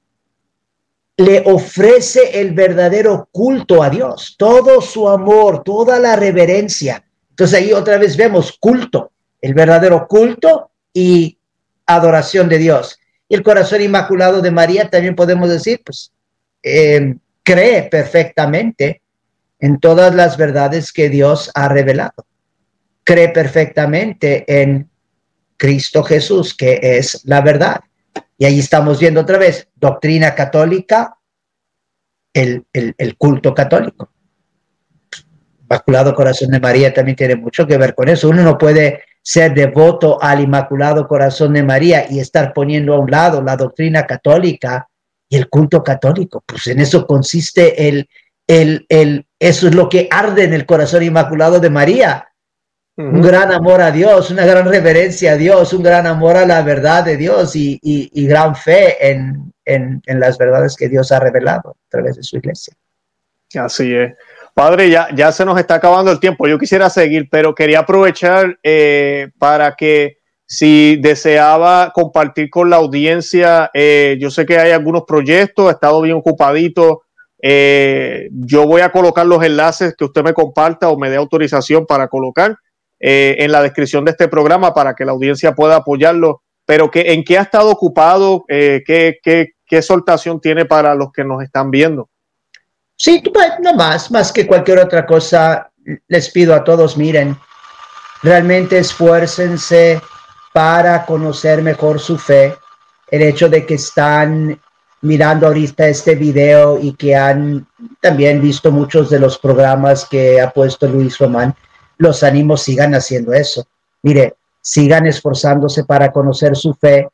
Speaker 2: le ofrece el verdadero culto a Dios, todo su amor, toda la reverencia. Entonces ahí otra vez vemos culto, el verdadero culto y adoración de Dios. Y el corazón inmaculado de María también podemos decir, pues, em, cree perfectamente en todas las verdades que Dios ha revelado. Cree perfectamente en Cristo Jesús, que es la verdad. Y ahí estamos viendo otra vez, doctrina católica, el, culto católico. Inmaculado Corazón de María también tiene mucho que ver con eso. Uno no puede ser devoto al Inmaculado Corazón de María y estar poniendo a un lado la doctrina católica y el culto católico. Pues en eso consiste el, el, el, eso es lo que arde en el corazón inmaculado de María un gran amor a Dios, una gran reverencia a Dios, un gran amor a la verdad de Dios y, gran fe en, las verdades que Dios ha revelado a través de su iglesia.
Speaker 1: Así es. Padre, ya, ya se nos está acabando el tiempo. Yo quisiera seguir, pero quería aprovechar eh, para que si deseaba compartir con la audiencia, eh, yo sé que hay algunos proyectos, he estado bien ocupadito. Eh, yo voy a colocar los enlaces que usted me comparta o me dé autorización para colocar eh, en la descripción de este programa para que la audiencia pueda apoyarlo. Pero que, ¿en qué ha estado ocupado? Eh, ¿qué, qué, qué soltación tiene para los que nos están viendo?
Speaker 2: Sí, no más, más que cualquier otra cosa, les pido a todos, miren, realmente esfuércense para conocer mejor su fe. El hecho de que están mirando ahorita este video y que han también visto muchos de los programas que ha puesto Luis Román, los ánimos sigan haciendo eso. Mire, sigan esforzándose para conocer su fe,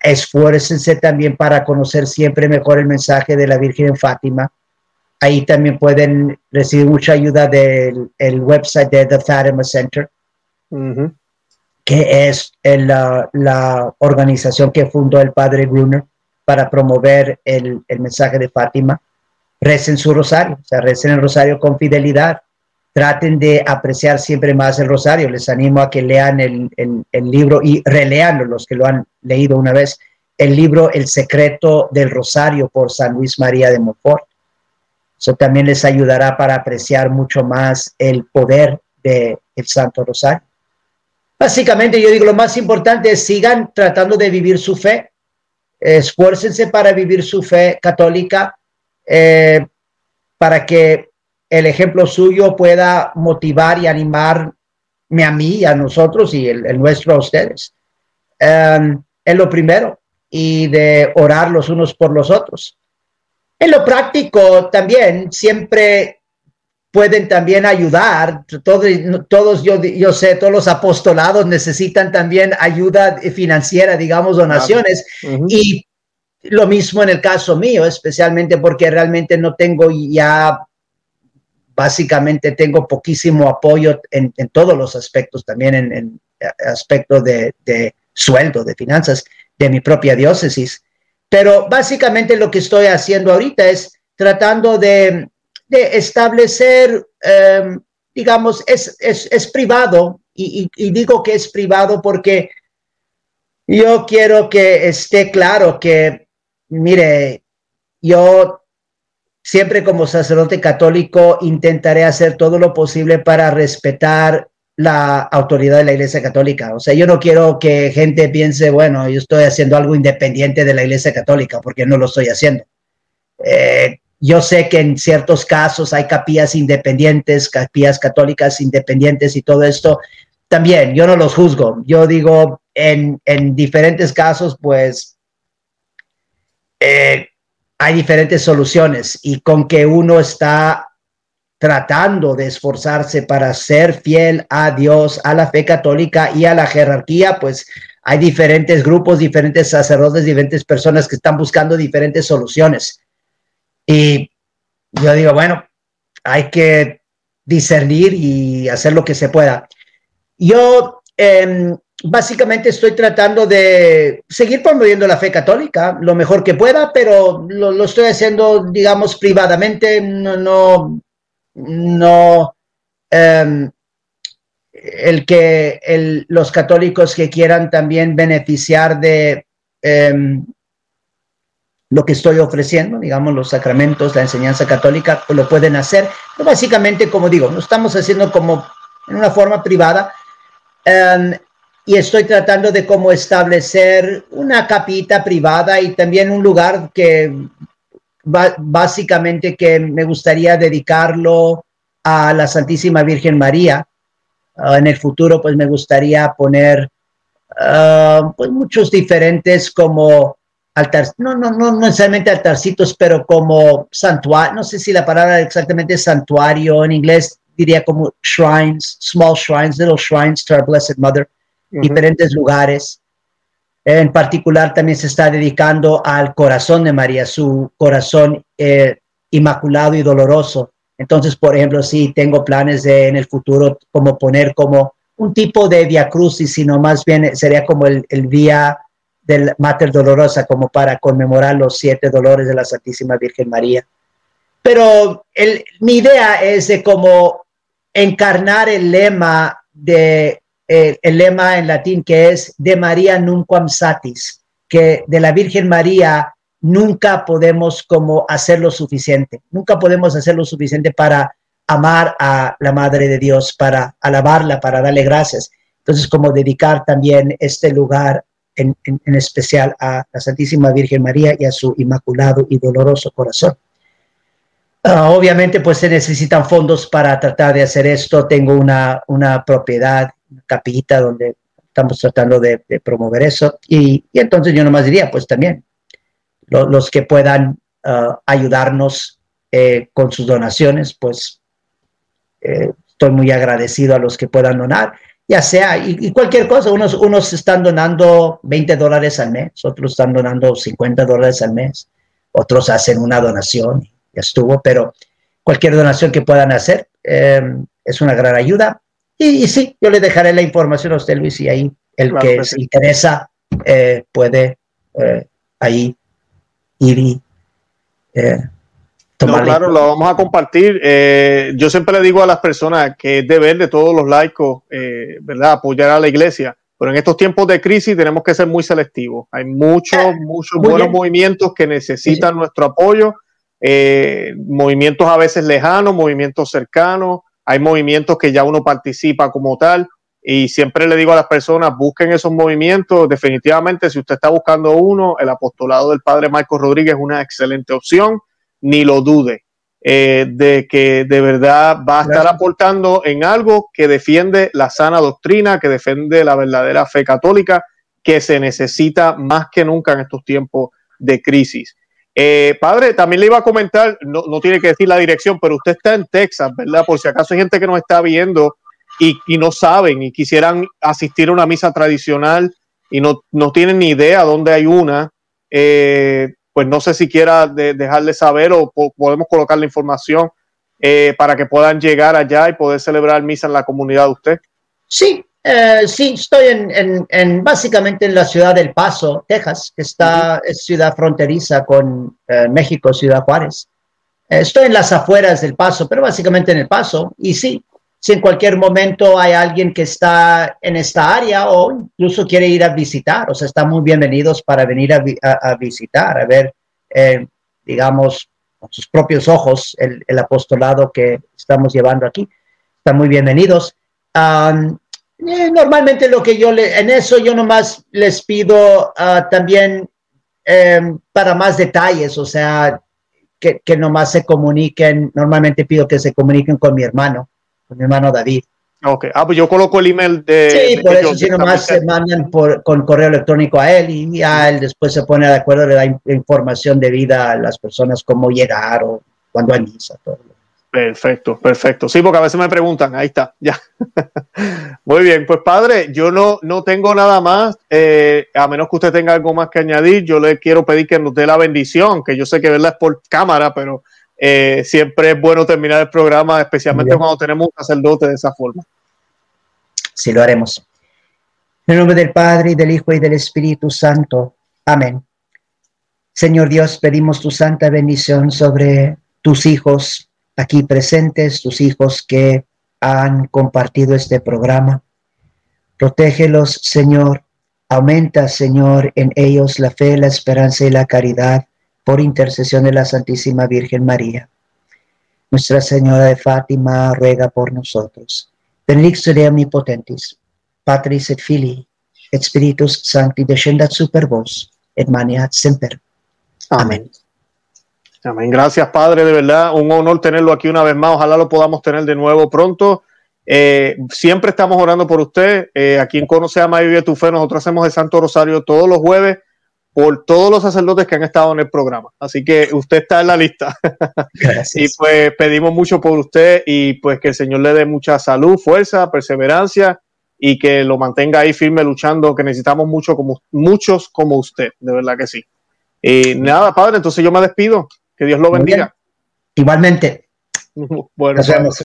Speaker 2: esfuércense también para conocer siempre mejor el mensaje de la Virgen en Fátima. Ahí también pueden recibir mucha ayuda del el website de The Fatima Center, que es la, la, organización que fundó el padre Gruner para promover el, el mensaje de Fátima. Recen su rosario, o sea, recen el rosario con fidelidad traten de apreciar siempre más el rosario. Les animo a que lean el, libro y releanlo, los que lo han leído una vez, el libro El secreto del rosario por San Luis María de Montfort. Eso también les ayudará para apreciar mucho más el poder del el Santo Rosario. Básicamente yo digo, lo más importante es sigan tratando de vivir su fe, esfuércense para vivir su fe católica, eh, para que el ejemplo suyo pueda motivar y animarme a mí y a nosotros y el, nuestro a ustedes. Um, es lo primero y de orar los unos por los otros. En lo práctico también, siempre pueden también ayudar. Todos, todos yo, yo sé, todos los apostolados necesitan también ayuda financiera, digamos, donaciones. Y lo mismo en el caso mío, especialmente porque realmente no tengo ya, básicamente tengo poquísimo apoyo en, todos los aspectos, también en, en aspecto de, de sueldo, de finanzas de mi propia diócesis. Pero básicamente lo que estoy haciendo ahorita es tratando de, establecer, em, digamos, es, es, privado, y, digo que es privado porque yo quiero que esté claro que, mire, yo siempre como sacerdote católico intentaré hacer todo lo posible para respetar la autoridad de la Iglesia Católica. O sea, yo no quiero que gente piense, bueno, yo estoy haciendo algo independiente de la Iglesia Católica, porque no lo estoy haciendo. Eh, yo sé que en ciertos casos hay capillas independientes, capillas católicas independientes y todo esto. También, yo no los juzgo. Yo digo, en, en diferentes casos, pues, eh, hay diferentes soluciones y con que uno está tratando de esforzarse para ser fiel a Dios, a la fe católica y a la jerarquía, pues hay diferentes grupos, diferentes sacerdotes, diferentes personas que están buscando diferentes soluciones. Y yo digo, bueno, hay que discernir y hacer lo que se pueda. Yo em, básicamente estoy tratando de seguir promoviendo la fe católica lo mejor que pueda, pero lo, lo estoy haciendo, digamos, privadamente, no, no, no em, el que los católicos que quieran también beneficiar de em, lo que estoy ofreciendo, digamos, los sacramentos, la enseñanza católica, pues lo pueden hacer. Pero básicamente, como digo, lo estamos haciendo como en una forma privada. Em, y estoy tratando de cómo establecer una capita privada y también un lugar que básicamente que me gustaría dedicarlo a la Santísima Virgen María. Ah, en el futuro, pues me gustaría poner ah, pues muchos diferentes como altar, no, no, no necesariamente altarcitos, pero como santuario, no sé si la palabra exactamente es santuario, en inglés diría como shrines, small shrines, little shrines to our Blessed Mother, diferentes lugares. En particular, también se está dedicando al corazón de María, su corazón eh, inmaculado y doloroso. Entonces, por ejemplo, sí tengo planes de en el futuro como poner como un tipo de Via Crucis, sino más bien sería como el, el Vía del Mater Dolorosa, como para conmemorar los siete dolores de la Santísima Virgen María. Pero mi idea es de como encarnar el lema de el, lema en latín que es de María nunquam satis, que de la Virgen María nunca podemos como hacer lo suficiente, nunca podemos hacer lo suficiente para amar a la Madre de Dios, para alabarla, para darle gracias. Entonces, como dedicar también este lugar en, especial a la Santísima Virgen María y a su inmaculado y doloroso corazón. Ah, obviamente, pues se necesitan fondos para tratar de hacer esto. Tengo una, una propiedad capillita donde estamos tratando de, promover eso. Y, entonces yo nomás diría, pues también, los que puedan ah, ayudarnos eh, con sus donaciones, pues eh, estoy muy agradecido a los que puedan donar, ya sea, y, cualquier cosa, unos, unos están donando 20 dólares al mes, otros están donando 50 dólares al mes, otros hacen una donación, ya estuvo, pero cualquier donación que puedan hacer eh, es una gran ayuda. Y, sí, yo le dejaré la información a usted, Luis, y ahí el que se interesa eh, puede eh, ahí ir y eh,
Speaker 1: tomar. claro, lo vamos a compartir. yo siempre le digo a las personas que es deber de todos los laicos, ¿verdad?, apoyar a la iglesia. Pero en estos tiempos de crisis tenemos que ser muy selectivos. Hay muchos, muchos buenos movimientos que necesitan nuestro apoyo, movimientos a veces lejanos, movimientos cercanos, hay movimientos que ya uno participa como tal. y siempre le digo a las personas, busquen esos movimientos. Definitivamente, si usted está buscando uno, el apostolado del Padre Marcos Rodríguez es una excelente opción, ni lo dude. Eh, de que de verdad va a estar aportando en algo que defiende la sana doctrina, que defiende la verdadera fe católica, que se necesita más que nunca en estos tiempos de crisis. Eh, padre, también le iba a comentar, no, no, tiene que decir la dirección, pero usted está en Texas, ¿verdad? Por si acaso hay gente que nos está viendo y, no saben y quisieran asistir a una misa tradicional y no, tienen ni idea dónde hay una. Eh, pues no sé si quiera dejarle saber o podemos colocar la información eh, para que puedan llegar allá y poder celebrar misa en la comunidad de usted.
Speaker 2: Sí, eh, sí, estoy en, en, básicamente en la ciudad del Paso, Texas, que está es ciudad fronteriza con eh, México, Ciudad Juárez. estoy en las afueras del Paso, pero básicamente en el Paso. Y sí, si en cualquier momento hay alguien que está en esta área o incluso quiere ir a visitar, o sea, están muy bienvenidos para venir a, a, visitar, a ver, eh, digamos, con sus propios ojos el, el, apostolado que estamos llevando aquí. Están muy bienvenidos. Eh, normalmente lo que yo le, en eso yo nomás les pido uh, también um, para más detalles, o sea, que, que, nomás se comuniquen, normalmente pido que se comuniquen con mi hermano, con mi hermano David.
Speaker 1: Ok, ah, pues yo coloco el email de...
Speaker 2: Sí,
Speaker 1: de
Speaker 2: por eso si nomás se mandan por, con correo electrónico a él y a él después se pone de acuerdo, le da información debida a las personas, cómo llegar o cuándo hay misa, todo.
Speaker 1: Perfecto, perfecto. Sí, porque a veces me preguntan, ahí está, ya. Muy bien, pues padre, yo no, no tengo nada más, eh, a menos que usted tenga algo más que añadir, yo le quiero pedir que nos dé la bendición, que yo sé que verla es por cámara, pero eh, siempre es bueno terminar el programa, especialmente cuando tenemos un sacerdote de esa forma.
Speaker 2: Sí, lo haremos. En el nombre del Padre, y del Hijo, y del Espíritu Santo. Amén. Señor Dios, pedimos tu santa bendición sobre tus hijos, aquí presentes, tus hijos que han compartido este programa. Protégelos, Señor. Aumenta, Señor, en ellos la fe, la esperanza y la caridad por intercesión de la Santísima Virgen María. Nuestra Señora de Fátima ruega por nosotros. Benedicere omnipotentis, Patris et Filii, et Spiritus Sancti descendat super vos, et maniat semper. Amén.
Speaker 1: Amén. Gracias, Padre, de verdad, un honor tenerlo aquí una vez más. Ojalá lo podamos tener de nuevo pronto. Eh, siempre estamos orando por usted. Eh, a quien conoce a Mayo tu fe, nosotros hacemos el Santo Rosario todos los jueves por todos los sacerdotes que han estado en el programa. Así que usted está en la lista. Gracias. y pues pedimos mucho por usted y pues que el Señor le dé mucha salud, fuerza, perseverancia y que lo mantenga ahí firme luchando, que necesitamos mucho como, muchos como usted, de verdad que sí. Y nada, Padre, entonces yo me despido. Que Dios lo bendiga.
Speaker 2: Igualmente.
Speaker 1: Bueno, nos vemos.